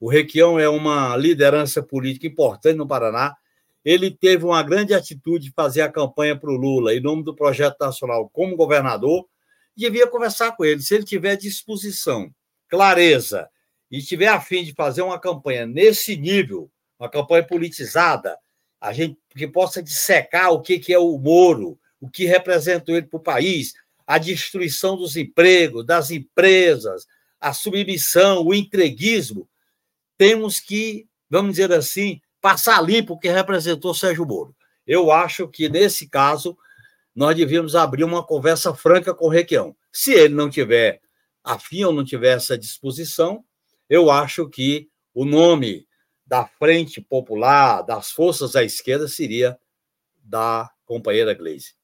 Speaker 3: O Requião é uma liderança política importante no Paraná. Ele teve uma grande atitude de fazer a campanha para o Lula em nome do projeto nacional como governador. Devia conversar com ele. Se ele tiver disposição, clareza e tiver a fim de fazer uma campanha nesse nível, uma campanha politizada, a gente que possa dissecar o que, que é o Moro, o que representa ele para o país, a destruição dos empregos, das empresas, a submissão, o entreguismo, temos que, vamos dizer assim, passar limpo o que representou Sérgio Moro. Eu acho que, nesse caso, nós devíamos abrir uma conversa franca com o Requião. Se ele não tiver afim ou não tiver essa disposição, eu acho que o nome da Frente Popular, das forças à esquerda, seria da companheira Gleisi.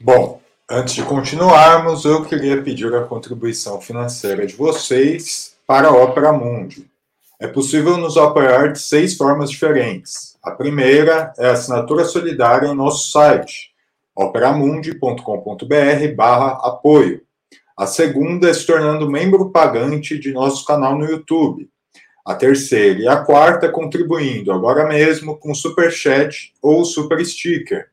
Speaker 1: Bom, antes de continuarmos, eu queria pedir a contribuição financeira de vocês para a Opera Mundi. É possível nos apoiar de seis formas diferentes. A primeira é a assinatura solidária em nosso site, operamundi.com.br barra apoio. A segunda é se tornando membro pagante de nosso canal no YouTube. A terceira e a quarta contribuindo agora mesmo com Super Chat ou Super Sticker.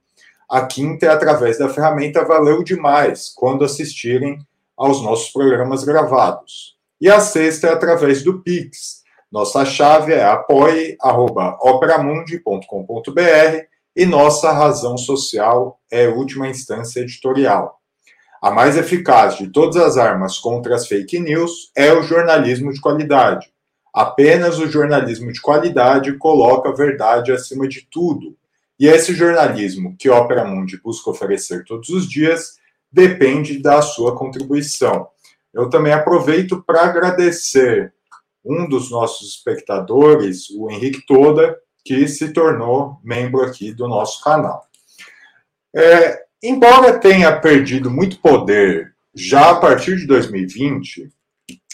Speaker 1: A quinta é através da ferramenta Valeu Demais, quando assistirem aos nossos programas gravados. E a sexta é através do Pix. Nossa chave é apoie.operamundi.com.br e nossa razão social é última instância editorial. A mais eficaz de todas as armas contra as fake news é o jornalismo de qualidade. Apenas o jornalismo de qualidade coloca a verdade acima de tudo. E esse jornalismo que Opera Mundi busca oferecer todos os dias depende da sua contribuição. Eu também aproveito para agradecer um dos nossos espectadores, o Henrique Toda, que se tornou membro aqui do nosso canal. É, Embora tenha perdido muito poder já a partir de 2020,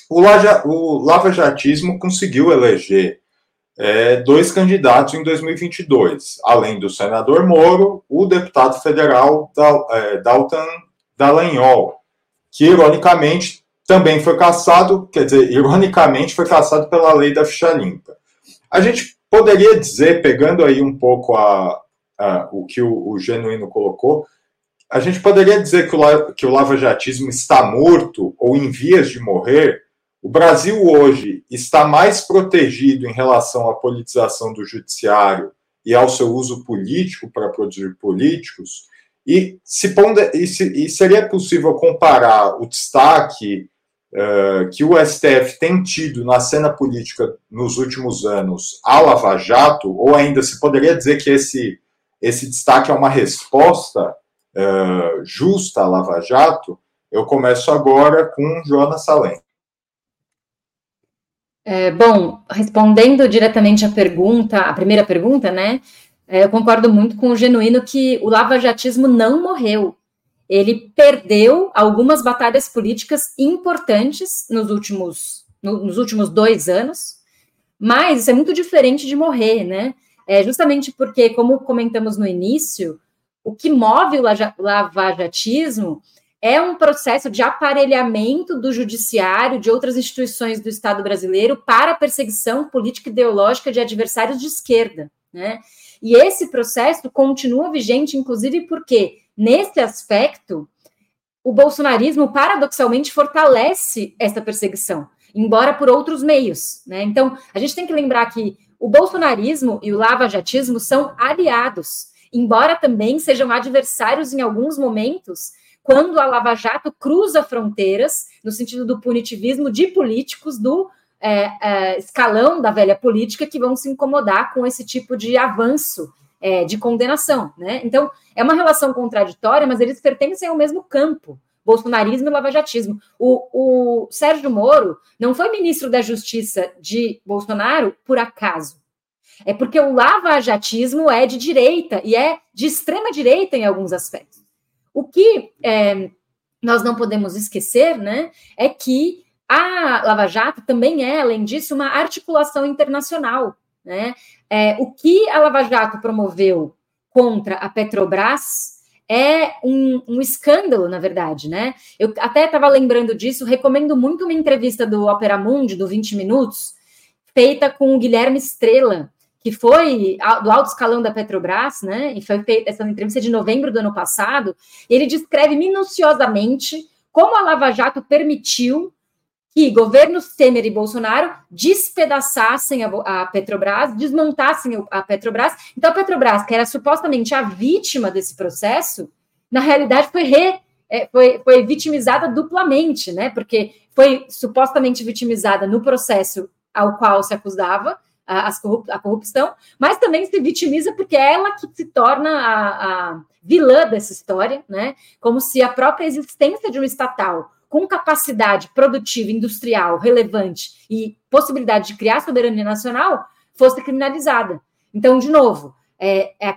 Speaker 1: o, Laja, o lavajatismo conseguiu eleger é, dois candidatos em 2022, além do senador Moro, o deputado federal Dal, é, Dalton Dallagnol, que ironicamente também foi caçado, quer dizer, ironicamente foi caçado pela lei da ficha limpa. A gente poderia dizer, pegando aí um pouco a, a o que o, o Genuíno colocou, a gente poderia dizer que o, que o lavajatismo está morto ou em vias de morrer. O Brasil hoje está mais protegido em relação à politização do judiciário e ao seu uso político para produzir políticos. E, se, e, se, e seria possível comparar o destaque uh, que o STF tem tido na cena política nos últimos anos à Lava Jato, ou ainda se poderia dizer que esse, esse destaque é uma resposta uh, justa à Lava Jato, eu começo agora com Joana Salem.
Speaker 2: É, bom, respondendo diretamente à pergunta, a primeira pergunta, né? É, eu concordo muito com o Genuíno que o lavajatismo não morreu. Ele perdeu algumas batalhas políticas importantes nos últimos, no, nos últimos dois anos, mas isso é muito diferente de morrer, né? É justamente porque, como comentamos no início, o que move o lavajatismo é um processo de aparelhamento do judiciário, de outras instituições do Estado brasileiro, para a perseguição política ideológica de adversários de esquerda. Né? E esse processo continua vigente, inclusive porque, nesse aspecto, o bolsonarismo, paradoxalmente, fortalece essa perseguição, embora por outros meios. Né? Então, a gente tem que lembrar que o bolsonarismo e o lavajatismo são aliados embora também sejam adversários em alguns momentos, quando a Lava Jato cruza fronteiras, no sentido do punitivismo de políticos do é, é, escalão da velha política que vão se incomodar com esse tipo de avanço é, de condenação. Né? Então, é uma relação contraditória, mas eles pertencem ao mesmo campo. Bolsonarismo e lavajatismo. O, o Sérgio Moro não foi ministro da Justiça de Bolsonaro por acaso. É porque o lavajatismo é de direita e é de extrema direita em alguns aspectos. O que é, nós não podemos esquecer, né, é que a Lava Jato também é, além disso, uma articulação internacional. Né? É, o que a Lava Jato promoveu contra a Petrobras é um, um escândalo, na verdade, né? Eu até estava lembrando disso, recomendo muito uma entrevista do Opera Mundi, do 20 Minutos, feita com o Guilherme Estrela, que foi do alto escalão da Petrobras, né? E foi feita essa entrevista de novembro do ano passado. Ele descreve minuciosamente como a Lava Jato permitiu que governos Temer e Bolsonaro despedaçassem a, Petrobras, desmontassem a Petrobras. Então, a Petrobras, que era supostamente a vítima desse processo, na realidade foi, re, é, foi, foi vitimizada duplamente, né? Porque foi supostamente vitimizada no processo ao qual se acusava, a, a corrupção, mas também se vitimiza porque é ela que se torna a, a vilã dessa história, né? Como se a própria existência de um estatal com capacidade produtiva, industrial, relevante e possibilidade de criar soberania nacional fosse criminalizada. Então, de novo, é, é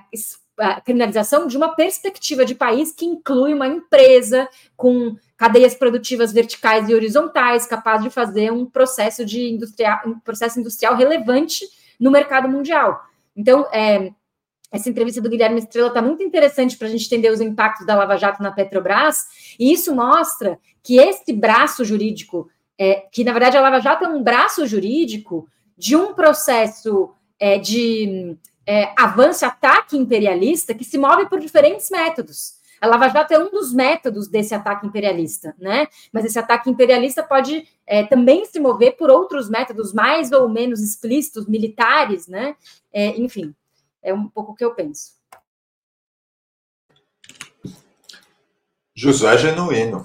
Speaker 2: criminalização de uma perspectiva de país que inclui uma empresa com cadeias produtivas verticais e horizontais, capaz de fazer um processo de industrial, um processo industrial relevante no mercado mundial. Então, é, essa entrevista do Guilherme Estrela está muito interessante para a gente entender os impactos da Lava Jato na Petrobras, e isso mostra que esse braço jurídico, é, que na verdade a Lava Jato é um braço jurídico de um processo é, de é, avanço, ataque imperialista que se move por diferentes métodos. A Lava Jato é um dos métodos desse ataque imperialista, né? Mas esse ataque imperialista pode é, também se mover por outros métodos mais ou menos explícitos, militares, né? É, enfim, é um pouco o que eu penso.
Speaker 1: José Genuíno.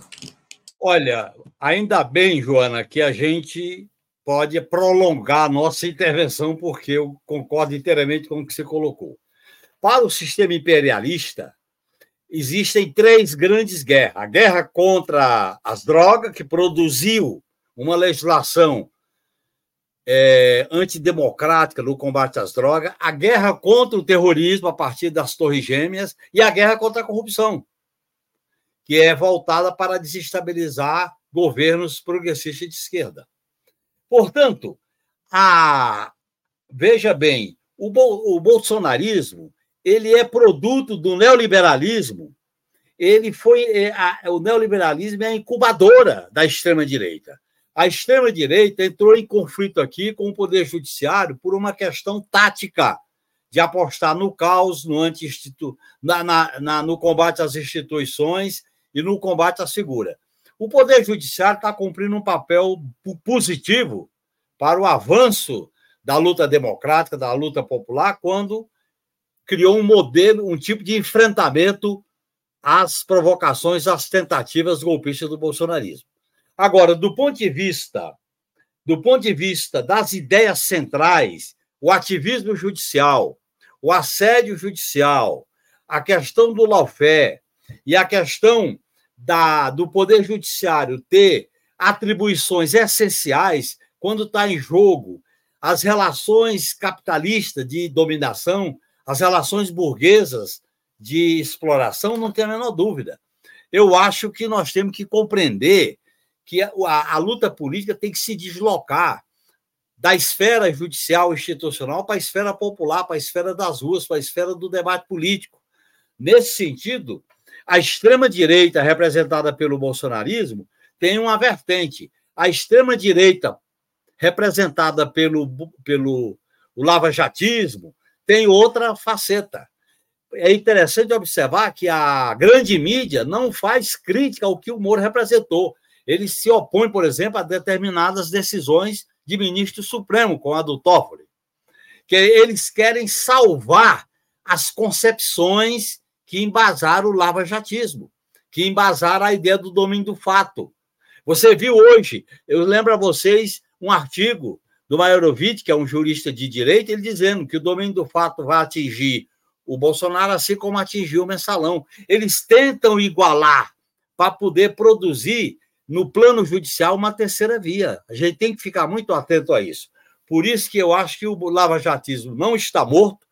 Speaker 3: Olha, ainda bem, Joana, que a gente pode prolongar a nossa intervenção, porque eu concordo inteiramente com o que você colocou. Para o sistema imperialista, existem três grandes guerras: a guerra contra as drogas, que produziu uma legislação é, antidemocrática no combate às drogas, a guerra contra o terrorismo a partir das Torres Gêmeas e a guerra contra a corrupção, que é voltada para desestabilizar governos progressistas de esquerda. Portanto, a, veja bem, o, o bolsonarismo ele é produto do neoliberalismo. Ele foi é, a, o neoliberalismo é a incubadora da extrema direita. A extrema direita entrou em conflito aqui com o poder judiciário por uma questão tática de apostar no caos, no, anti na, na, na, no combate às instituições e no combate à segura. O Poder Judiciário está cumprindo um papel positivo para o avanço da luta democrática, da luta popular, quando criou um modelo, um tipo de enfrentamento às provocações, às tentativas golpistas do bolsonarismo. Agora, do ponto de vista do ponto de vista das ideias centrais, o ativismo judicial, o assédio judicial, a questão do lawfare e a questão da, do Poder Judiciário ter atribuições essenciais quando está em jogo as relações capitalistas de dominação, as relações burguesas de exploração, não tem a menor dúvida. Eu acho que nós temos que compreender que a, a, a luta política tem que se deslocar da esfera judicial institucional para a esfera popular, para a esfera das ruas, para a esfera do debate político. Nesse sentido, a extrema-direita, representada pelo bolsonarismo, tem uma vertente. A extrema-direita, representada pelo, pelo o lava-jatismo, tem outra faceta. É interessante observar que a grande mídia não faz crítica ao que o Moro representou. Ele se opõe, por exemplo, a determinadas decisões de ministro supremo, como a do Toffoli, que eles querem salvar as concepções que embasaram o lava-jatismo, que embasaram a ideia do domínio do fato. Você viu hoje, eu lembro a vocês um artigo do Maiorovitch, que é um jurista de direito, ele dizendo que o domínio do fato vai atingir o Bolsonaro, assim como atingiu o mensalão. Eles tentam igualar para poder produzir no plano judicial uma terceira via. A gente tem que ficar muito atento a isso. Por isso que eu acho que o lava-jatismo não está morto.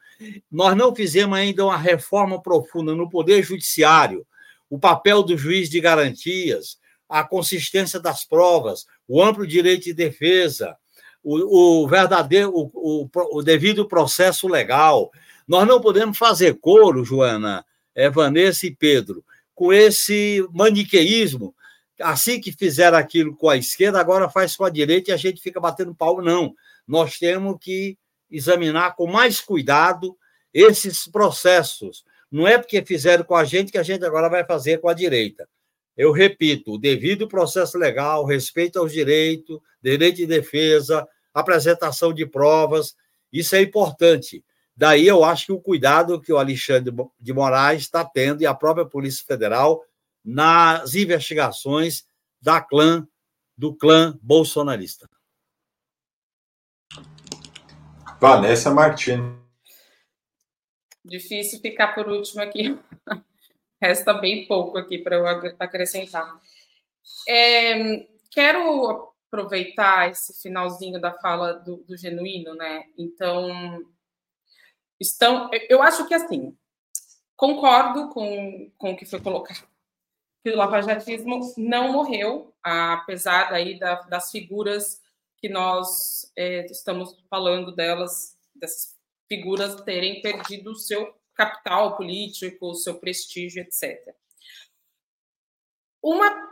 Speaker 3: Nós não fizemos ainda uma reforma profunda no poder judiciário, o papel do juiz de garantias, a consistência das provas, o amplo direito de defesa, o, o verdadeiro, o, o, o, devido processo legal. Nós não podemos fazer coro, Joana, é, Vanessa e Pedro, com esse maniqueísmo. Assim que fizeram aquilo com a esquerda, agora faz com a direita e a gente fica batendo pau. Não. Nós temos que examinar com mais cuidado esses processos. Não é porque fizeram com a gente que a gente agora vai fazer com a direita. Eu repito, devido processo legal, respeito aos direitos, direito de defesa, apresentação de provas, isso é importante. Daí eu acho que o cuidado que o Alexandre de Moraes está tendo e a própria Polícia Federal nas investigações da clã do clã bolsonarista.
Speaker 1: Vanessa Martins.
Speaker 4: Difícil ficar por último aqui. Resta bem pouco aqui para eu acrescentar. É, quero aproveitar esse finalzinho da fala do, do, genuíno, né? Então, estão. Eu acho que assim, concordo com, com o que foi colocado. Que o lavajatismo não morreu, apesar daí da, das figuras que nós é, estamos falando delas, dessas figuras terem perdido o seu capital político, seu prestígio, etc. Uma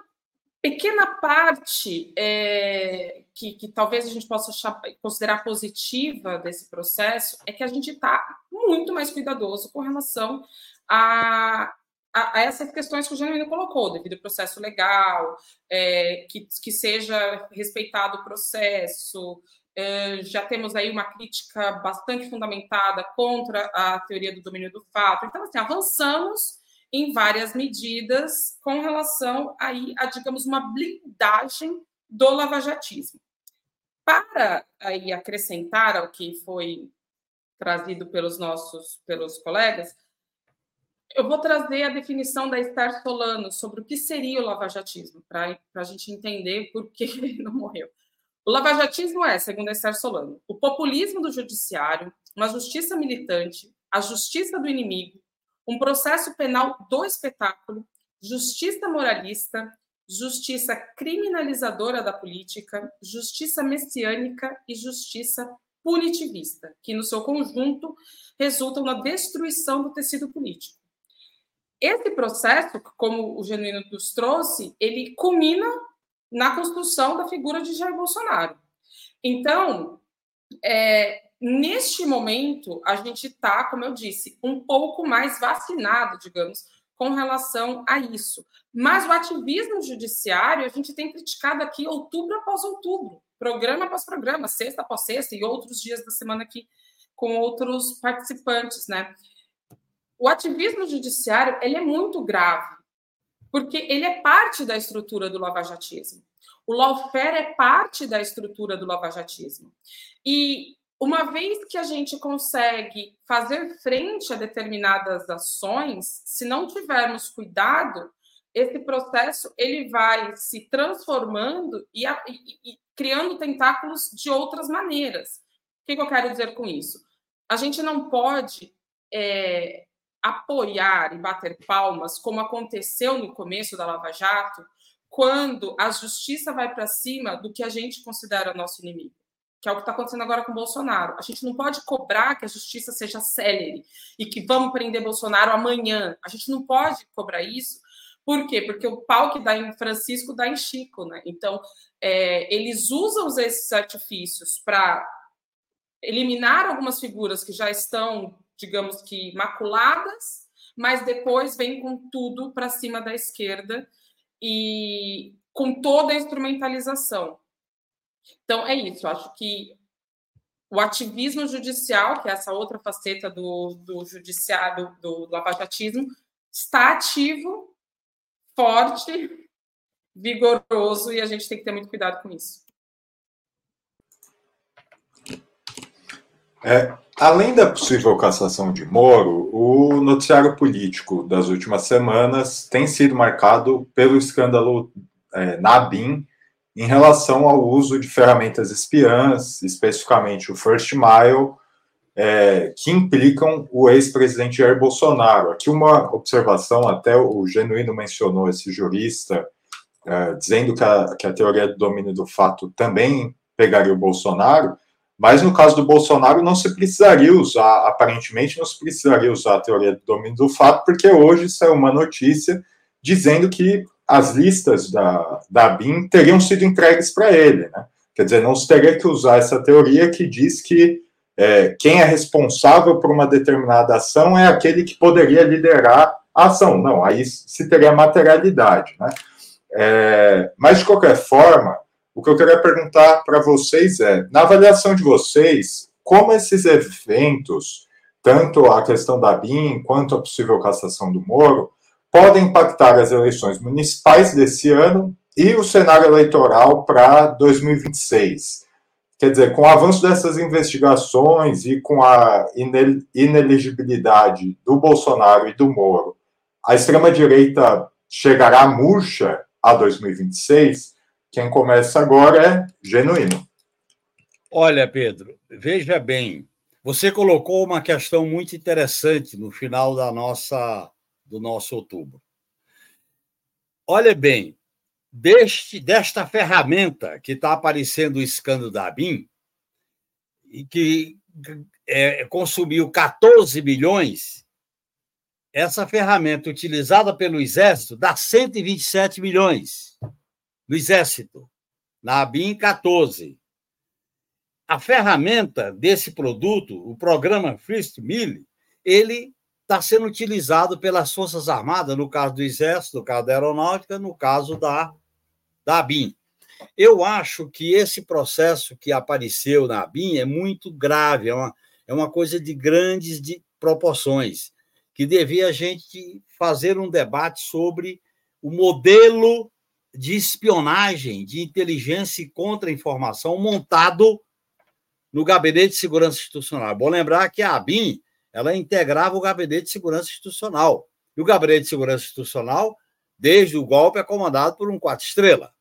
Speaker 4: pequena parte é, que, que, talvez a gente possa achar, considerar positiva desse processo é que a gente está muito mais cuidadoso com relação a, a, a, essas questões que o Genuíno colocou, devido ao processo legal, é, que, que seja respeitado o processo, é, já temos aí uma crítica bastante fundamentada contra a teoria do domínio do fato. Então, assim, avançamos em várias medidas com relação aí a, digamos, uma blindagem do lavajatismo. Para aí acrescentar ao que foi trazido pelos nossos pelos colegas, eu vou trazer a definição da Esther Solano sobre o que seria o lavajatismo, para a gente entender por que ele não morreu. O lavajatismo é, segundo Esther Solano, o populismo do judiciário, uma justiça militante, a justiça do inimigo, um processo penal do espetáculo, justiça moralista, justiça criminalizadora da política, justiça messiânica e justiça punitivista, que no seu conjunto resultam na destruição do tecido político. Esse processo, como o Genuíno nos trouxe, ele culmina na construção da figura de Jair Bolsonaro. Então, é, neste momento, a gente está, como eu disse, um pouco mais vacinado, digamos, com relação a isso. Mas o ativismo judiciário, a gente tem criticado aqui outubro após outubro, programa após programa, sexta após sexta e outros dias da semana aqui com outros participantes, né? O ativismo judiciário, ele é muito grave, porque ele é parte da estrutura do lavajatismo. O lawfare é parte da estrutura do lavajatismo. E uma vez que a gente consegue fazer frente a determinadas ações, se não tivermos cuidado, esse processo ele vai se transformando e, e, e criando tentáculos de outras maneiras. O que, que, eu quero dizer com isso? A gente não pode é, apoiar e bater palmas, como aconteceu no começo da Lava Jato, quando a justiça vai para cima do que a gente considera nosso inimigo que é o que está acontecendo agora com Bolsonaro. A gente não pode cobrar que a justiça seja célere e que vamos prender Bolsonaro amanhã. A gente não pode cobrar isso. Por quê? Porque o pau que dá em Francisco dá em Chico, né? Então, é, eles usam esses artifícios para eliminar algumas figuras que já estão, digamos que, maculadas, mas depois vem com tudo para cima da esquerda e com toda a instrumentalização. Então, é isso. Eu acho que o ativismo judicial, que é essa outra faceta do, do judiciário, do, do lavajatismo, está ativo, forte, vigoroso, e a gente tem que ter muito cuidado com isso.
Speaker 1: É, além da possível cassação de Moro, o noticiário político das últimas semanas tem sido marcado pelo escândalo é, Nabin em relação ao uso de ferramentas espiãs, especificamente o First Mile, é, que implicam o ex-presidente Jair Bolsonaro. Aqui uma observação, até o Genuíno mencionou esse jurista, é, dizendo que a, que a teoria do domínio do fato também pegaria o Bolsonaro, mas no caso do Bolsonaro não se precisaria usar, aparentemente não se precisaria usar a teoria do domínio do fato, porque hoje saiu uma notícia dizendo que as listas da, da BIM teriam sido entregues para ele. Né? Quer dizer, não se teria que usar essa teoria que diz que é, quem é responsável por uma determinada ação é aquele que poderia liderar a ação. Não, aí se teria materialidade. Né? É, mas, de qualquer forma, o que eu queria perguntar para vocês é: na avaliação de vocês, como esses eventos, tanto a questão da BIM quanto a possível cassação do Moro, podem impactar as eleições municipais desse ano e o cenário eleitoral para 2026. Quer dizer, com o avanço dessas investigações e com a ineligibilidade do Bolsonaro e do Moro, a extrema-direita chegará murcha a 2026? Quem começa agora é genuíno.
Speaker 3: Olha, Pedro, veja bem, você colocou uma questão muito interessante no final da nossa do nosso outubro. Olha bem, deste, desta ferramenta que está aparecendo o escândalo da BIM, e que é, consumiu 14 bilhões, essa ferramenta utilizada pelo Exército dá 127 milhões no Exército, na ABIN 14. A ferramenta desse produto, o programa Frist Mill, ele está sendo utilizado pelas Forças Armadas, no caso do Exército, no caso da Aeronáutica, no caso da, da ABIN. Eu acho que esse processo que apareceu na ABIN é muito grave, é uma, é uma coisa de grandes de proporções, que devia a gente fazer um debate sobre o modelo de espionagem, de inteligência e contra-informação montado no Gabinete de Segurança Institucional. Bom lembrar que a ABIN ela integrava o Gabinete de Segurança Institucional. E o Gabinete de Segurança Institucional, desde o golpe, é comandado por um quatro-estrela.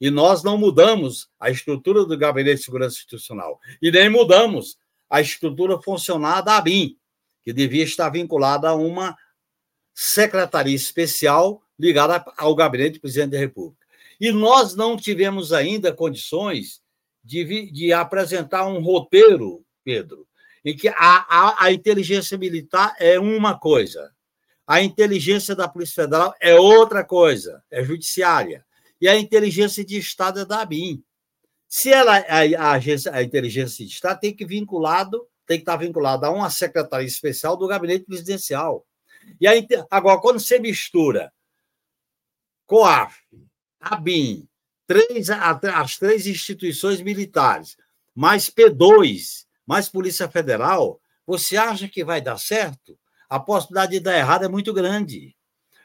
Speaker 3: E nós não mudamos a estrutura do Gabinete de Segurança Institucional. E nem mudamos a estrutura funcional da ABIN, que devia estar vinculada a uma secretaria especial ligada ao Gabinete do Presidente da República. E nós não tivemos ainda condições de, de apresentar um roteiro, Pedro, em que a, a, a inteligência militar é uma coisa, a inteligência da Polícia Federal é outra coisa, é judiciária, e a inteligência de Estado é da ABIN. Se ela, a, a, a inteligência de Estado tem que vinculado, tem que estar vinculada a uma secretaria especial do gabinete presidencial. E aí, agora, quando você mistura COAF, ABIN, três, as três instituições militares, mais P2, mais Polícia Federal, você acha que vai dar certo? A possibilidade de dar errado é muito grande,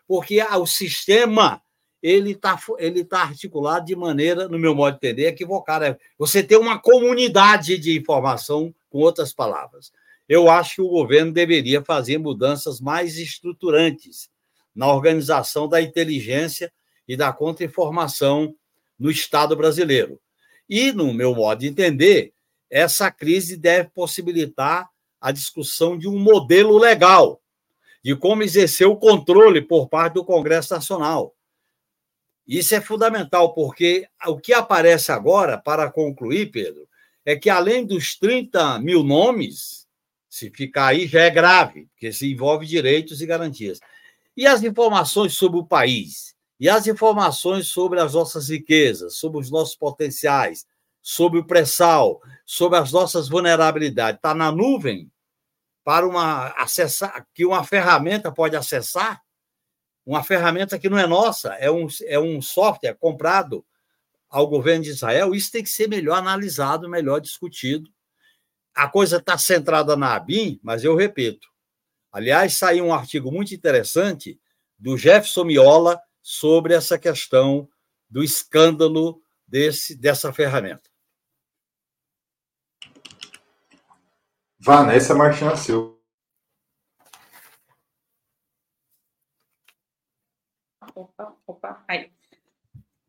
Speaker 3: porque o sistema ele está ele tá articulado de maneira, no meu modo de entender, equivocada. Você tem uma comunidade de informação, com outras palavras. Eu acho que o governo deveria fazer mudanças mais estruturantes na organização da inteligência e da contra-informação no Estado brasileiro. E, no meu modo de entender, essa crise deve possibilitar a discussão de um modelo legal, de como exercer o controle por parte do Congresso Nacional. Isso é fundamental, porque o que aparece agora, para concluir, Pedro, é que além dos 30 mil nomes, se ficar aí já é grave, porque se envolve direitos e garantias. E as informações sobre o país, e as informações sobre as nossas riquezas, sobre os nossos potenciais, sobre o pré-sal, sobre as nossas vulnerabilidades, está na nuvem para uma acessar, que uma ferramenta pode acessar, uma ferramenta que não é nossa, é um, é um software comprado ao governo de Israel, isso tem que ser melhor analisado, melhor discutido. A coisa está centrada na ABIN, mas eu repito. Aliás, saiu um artigo muito interessante do Jefferson Miola, sobre essa questão do escândalo desse, dessa ferramenta.
Speaker 1: Vanessa Martins Silva.
Speaker 4: Opa, opa, aí.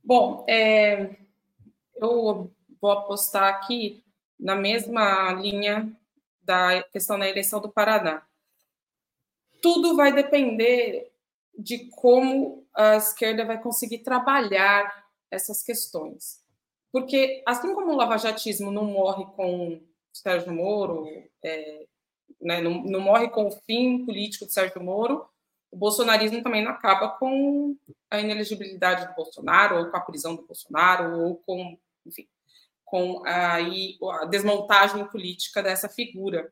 Speaker 4: Bom, é, eu vou apostar aqui na mesma linha da questão da eleição do Paraná. Tudo vai depender de como a esquerda vai conseguir trabalhar essas questões. Porque, assim como o lavajatismo não morre com Sérgio Moro, é, né, não, não, morre com o fim político de Sérgio Moro, o bolsonarismo também não acaba com a inelegibilidade do Bolsonaro, ou com a prisão do Bolsonaro, ou com, enfim, com a, a desmontagem política dessa figura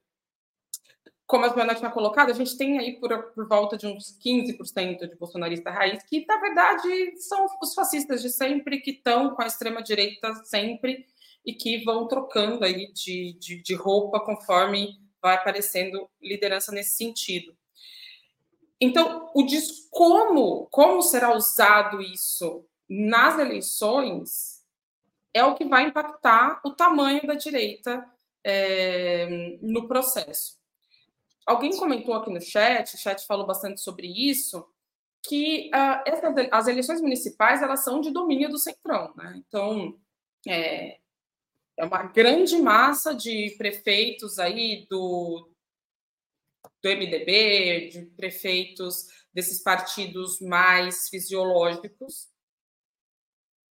Speaker 4: como a Joana tinha colocado, a gente tem aí por, por volta de uns 15% de bolsonarista raiz, que na verdade são os fascistas de sempre, que estão com a extrema-direita sempre e que vão trocando aí de, de, de roupa conforme vai aparecendo liderança nesse sentido. Então, o como, como será usado isso nas eleições é o que vai impactar o tamanho da direita é, no processo alguém comentou aqui no chat, o chat falou bastante sobre isso, que uh, as eleições municipais elas são de domínio do centrão, né? Então é, é uma grande massa de prefeitos aí do do MDB, de prefeitos desses partidos mais fisiológicos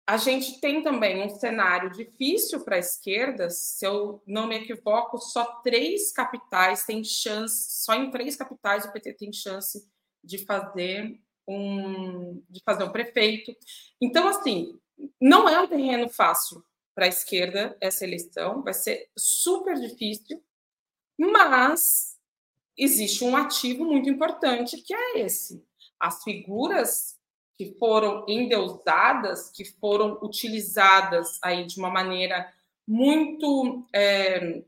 Speaker 4: a gente tem também um cenário difícil para a esquerda, se eu não me equivoco, só três capitais têm chance, só em três capitais o PT tem chance de fazer um, de fazer um prefeito. Então, assim, não é um terreno fácil para a esquerda essa eleição, vai ser super difícil, mas existe um ativo muito importante que é esse. As figuras que foram endeusadas, que foram utilizadas aí de uma maneira muito é,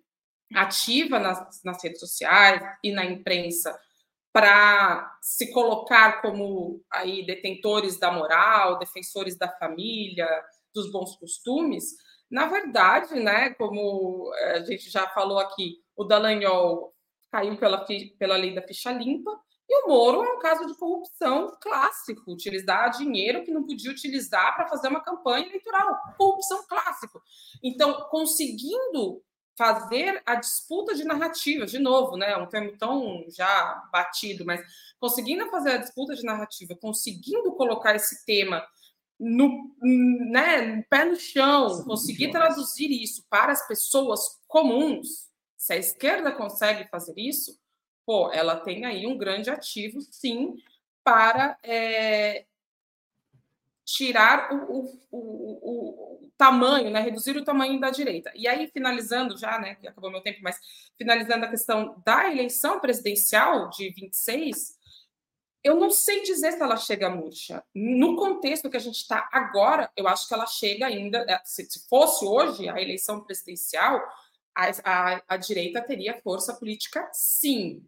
Speaker 4: ativa nas, nas redes sociais e na imprensa para se colocar como aí detentores da moral, defensores da família, dos bons costumes, na verdade, né, como a gente já falou aqui, o Dallagnol caiu pela, pela lei da ficha limpa, e o Moro é um caso de corrupção clássico, utilizar dinheiro que não podia utilizar para fazer uma campanha eleitoral. Corrupção clássico. Então, conseguindo fazer a disputa de narrativa, de novo, né? Um termo tão já batido, mas conseguindo fazer a disputa de narrativa, conseguindo colocar esse tema no né, pé no chão, conseguir traduzir isso para as pessoas comuns, se a esquerda consegue fazer isso, pô, ela tem aí um grande ativo, sim, para é, tirar o, o, o, o, tamanho, né, reduzir o tamanho da direita. E aí, finalizando já, né, que acabou meu tempo, mas finalizando a questão da eleição presidencial de 26, eu não sei dizer se ela chega murcha. No contexto que a gente está agora, eu acho que ela chega ainda. É, se, fosse hoje a eleição presidencial, a, a, a direita teria força política, sim.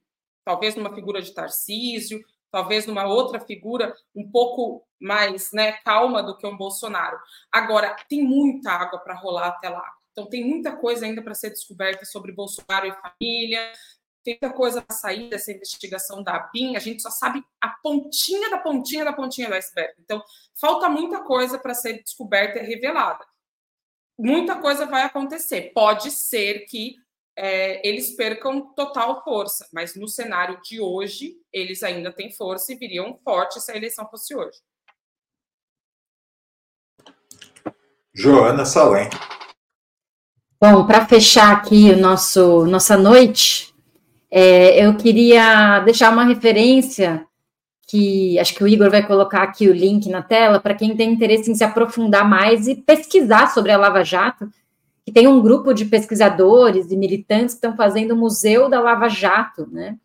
Speaker 4: Talvez numa figura de Tarcísio, talvez numa outra figura um pouco mais né, calma do que um Bolsonaro. Agora, tem muita água para rolar até lá. Então, tem muita coisa ainda para ser descoberta sobre Bolsonaro e família, tem muita coisa para sair dessa investigação da ABIN, a gente só sabe a pontinha da pontinha da pontinha do iceberg. Então, falta muita coisa para ser descoberta e revelada. Muita coisa vai acontecer. Pode ser que é, eles percam total força, mas no cenário de hoje, eles ainda têm força e viriam forte se a eleição fosse hoje.
Speaker 1: Joana Salem.
Speaker 2: Bom, para fechar aqui o nosso nossa noite, é, eu queria deixar uma referência que acho que o Igor vai colocar aqui o link na tela para quem tem interesse em se aprofundar mais e pesquisar sobre a Lava Jato que tem um grupo de pesquisadores e militantes que estão fazendo o Museu da Lava Jato, né?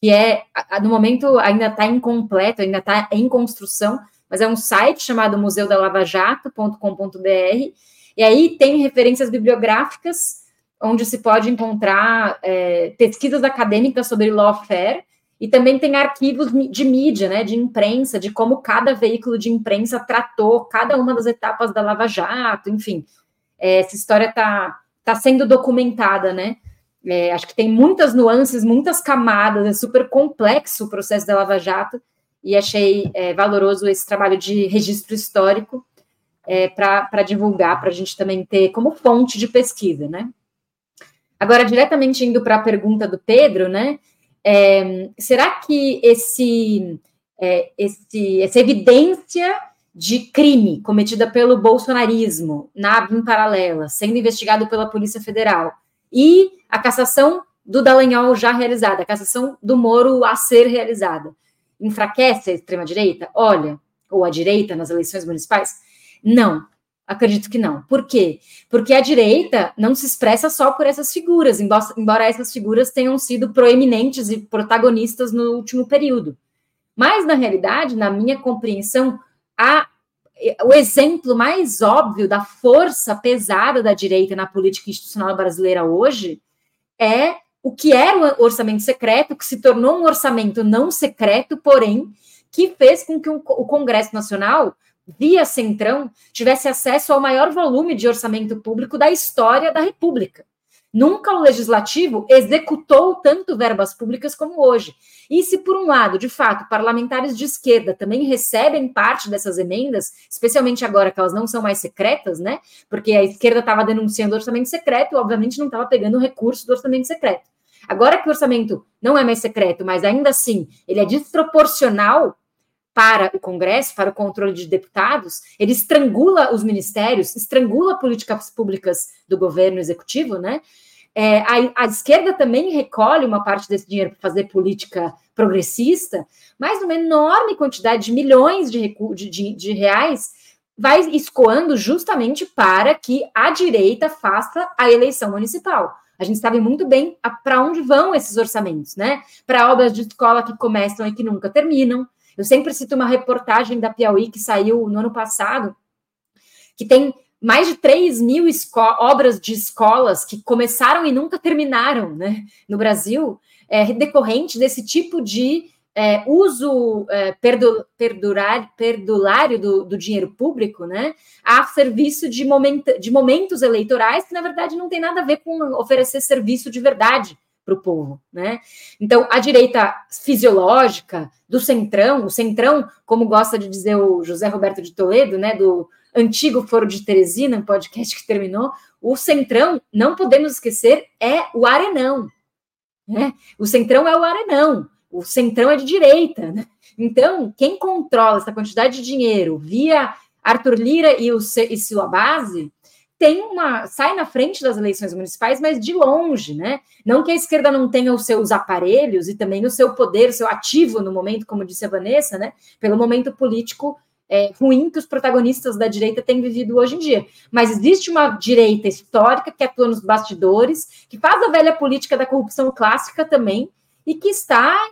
Speaker 2: Que é, no momento, ainda está incompleto, ainda está em construção, mas é um site chamado museudalavajato.com.br, e aí tem referências bibliográficas onde se pode encontrar é, pesquisas acadêmicas sobre lawfare, e também tem arquivos de mídia, né, de imprensa, de como cada veículo de imprensa tratou cada uma das etapas da Lava Jato, enfim, é, essa história está tá sendo documentada, né? É, acho que tem muitas nuances, muitas camadas, é super complexo o processo da Lava Jato, e achei é, valoroso esse trabalho de registro histórico é, para divulgar, para a gente também ter como fonte de pesquisa, né? Agora, diretamente indo para a pergunta do Pedro, né? É, será que esse, é, esse, essa evidência de crime cometida pelo bolsonarismo na em paralela, sendo investigado pela Polícia Federal, e a cassação do Dallagnol já realizada, a cassação do Moro a ser realizada, enfraquece a extrema-direita? Olha, ou a direita nas eleições municipais? Não, acredito que não. Por quê? Porque a direita não se expressa só por essas figuras, embora essas figuras tenham sido proeminentes e protagonistas no último período. Mas, na realidade, na minha compreensão, a, o exemplo mais óbvio da força pesada da direita na política institucional brasileira hoje é o que era o orçamento secreto, que se tornou um orçamento não secreto, porém, que fez com que o Congresso Nacional, via Centrão, tivesse acesso ao maior volume de orçamento público da história da República. Nunca o legislativo executou tanto verbas públicas como hoje. E se, por um lado, de fato, parlamentares de esquerda também recebem parte dessas emendas, especialmente agora que elas não são mais secretas, né? Porque a esquerda estava denunciando o orçamento secreto e, obviamente, não estava pegando o recurso do orçamento secreto. Agora que o orçamento não é mais secreto, mas ainda assim ele é desproporcional para o Congresso, para o controle de deputados, ele estrangula os ministérios, estrangula políticas públicas do governo executivo, né? É, a, a, esquerda também recolhe uma parte desse dinheiro para fazer política progressista, mas uma enorme quantidade de milhões de, de, de, de reais vai escoando justamente para que a direita faça a eleição municipal. A gente sabe muito bem para onde vão esses orçamentos, né? Para obras de escola que começam e que nunca terminam. Eu sempre cito uma reportagem da Piauí que saiu no ano passado, que tem mais de 3 mil obras de escolas que começaram e nunca terminaram né, no Brasil, é, decorrente desse tipo de é, uso é, perdurar, perdulário do, do, dinheiro público, né, a serviço de, momento, de momentos eleitorais que, na verdade, não tem nada a ver com oferecer serviço de verdade para o povo, né? Então, a direita fisiológica do centrão, o centrão, como gosta de dizer o José Roberto de Toledo, né, do antigo Foro de Teresina, um podcast que terminou, o Centrão, não podemos esquecer, é o Arenão. Né? O Centrão é o Arenão, o Centrão é de direita. Né? Então, quem controla essa quantidade de dinheiro via Arthur Lira e, o, e sua base tem uma sai na frente das eleições municipais, mas de longe, né? Não que a esquerda não tenha os seus aparelhos e também o seu poder, o seu ativo no momento, como disse a Vanessa, né? Pelo momento político é, ruim que os protagonistas da direita têm vivido hoje em dia. Mas existe uma direita histórica que atua nos bastidores, que faz a velha política da corrupção clássica também, e que está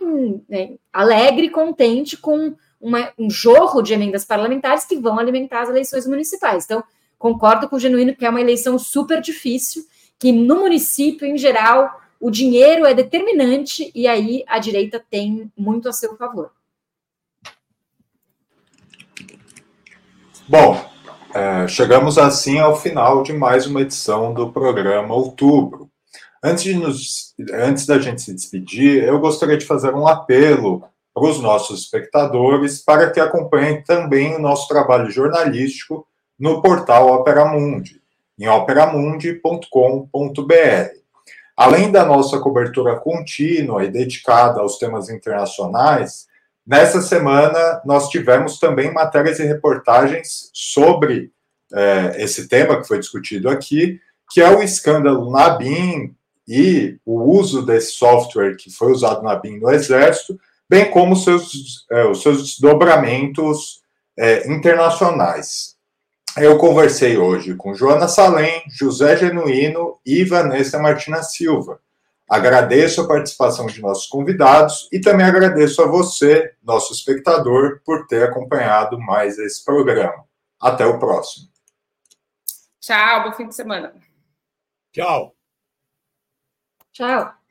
Speaker 2: né, alegre, contente com uma, um jorro de emendas parlamentares que vão alimentar as eleições municipais. Então, concordo com o Genuíno que é uma eleição super difícil, que no município, em geral, o dinheiro é determinante e aí a direita tem muito a seu favor.
Speaker 1: Bom, é, chegamos assim ao final de mais uma edição do programa Outubro. Antes, nos, antes da gente se despedir, eu gostaria de fazer um apelo para os nossos espectadores para que acompanhem também o nosso trabalho jornalístico no portal Opera Mundi, em operamundi.com.br. Além da nossa cobertura contínua e dedicada aos temas internacionais, nessa semana nós tivemos também matérias e reportagens sobre é, esse tema que foi discutido aqui, que é o escândalo Nabin e o uso desse software que foi usado na BIM no Exército, bem como seus, é, os seus desdobramentos é, internacionais. Eu conversei hoje com Joana Salem, José Genuíno e Vanessa Martina Silva. Agradeço a participação de nossos convidados e também agradeço a você, nosso espectador, por ter acompanhado mais esse programa. Até o próximo.
Speaker 4: Tchau, bom fim de semana.
Speaker 3: Tchau.
Speaker 2: Tchau.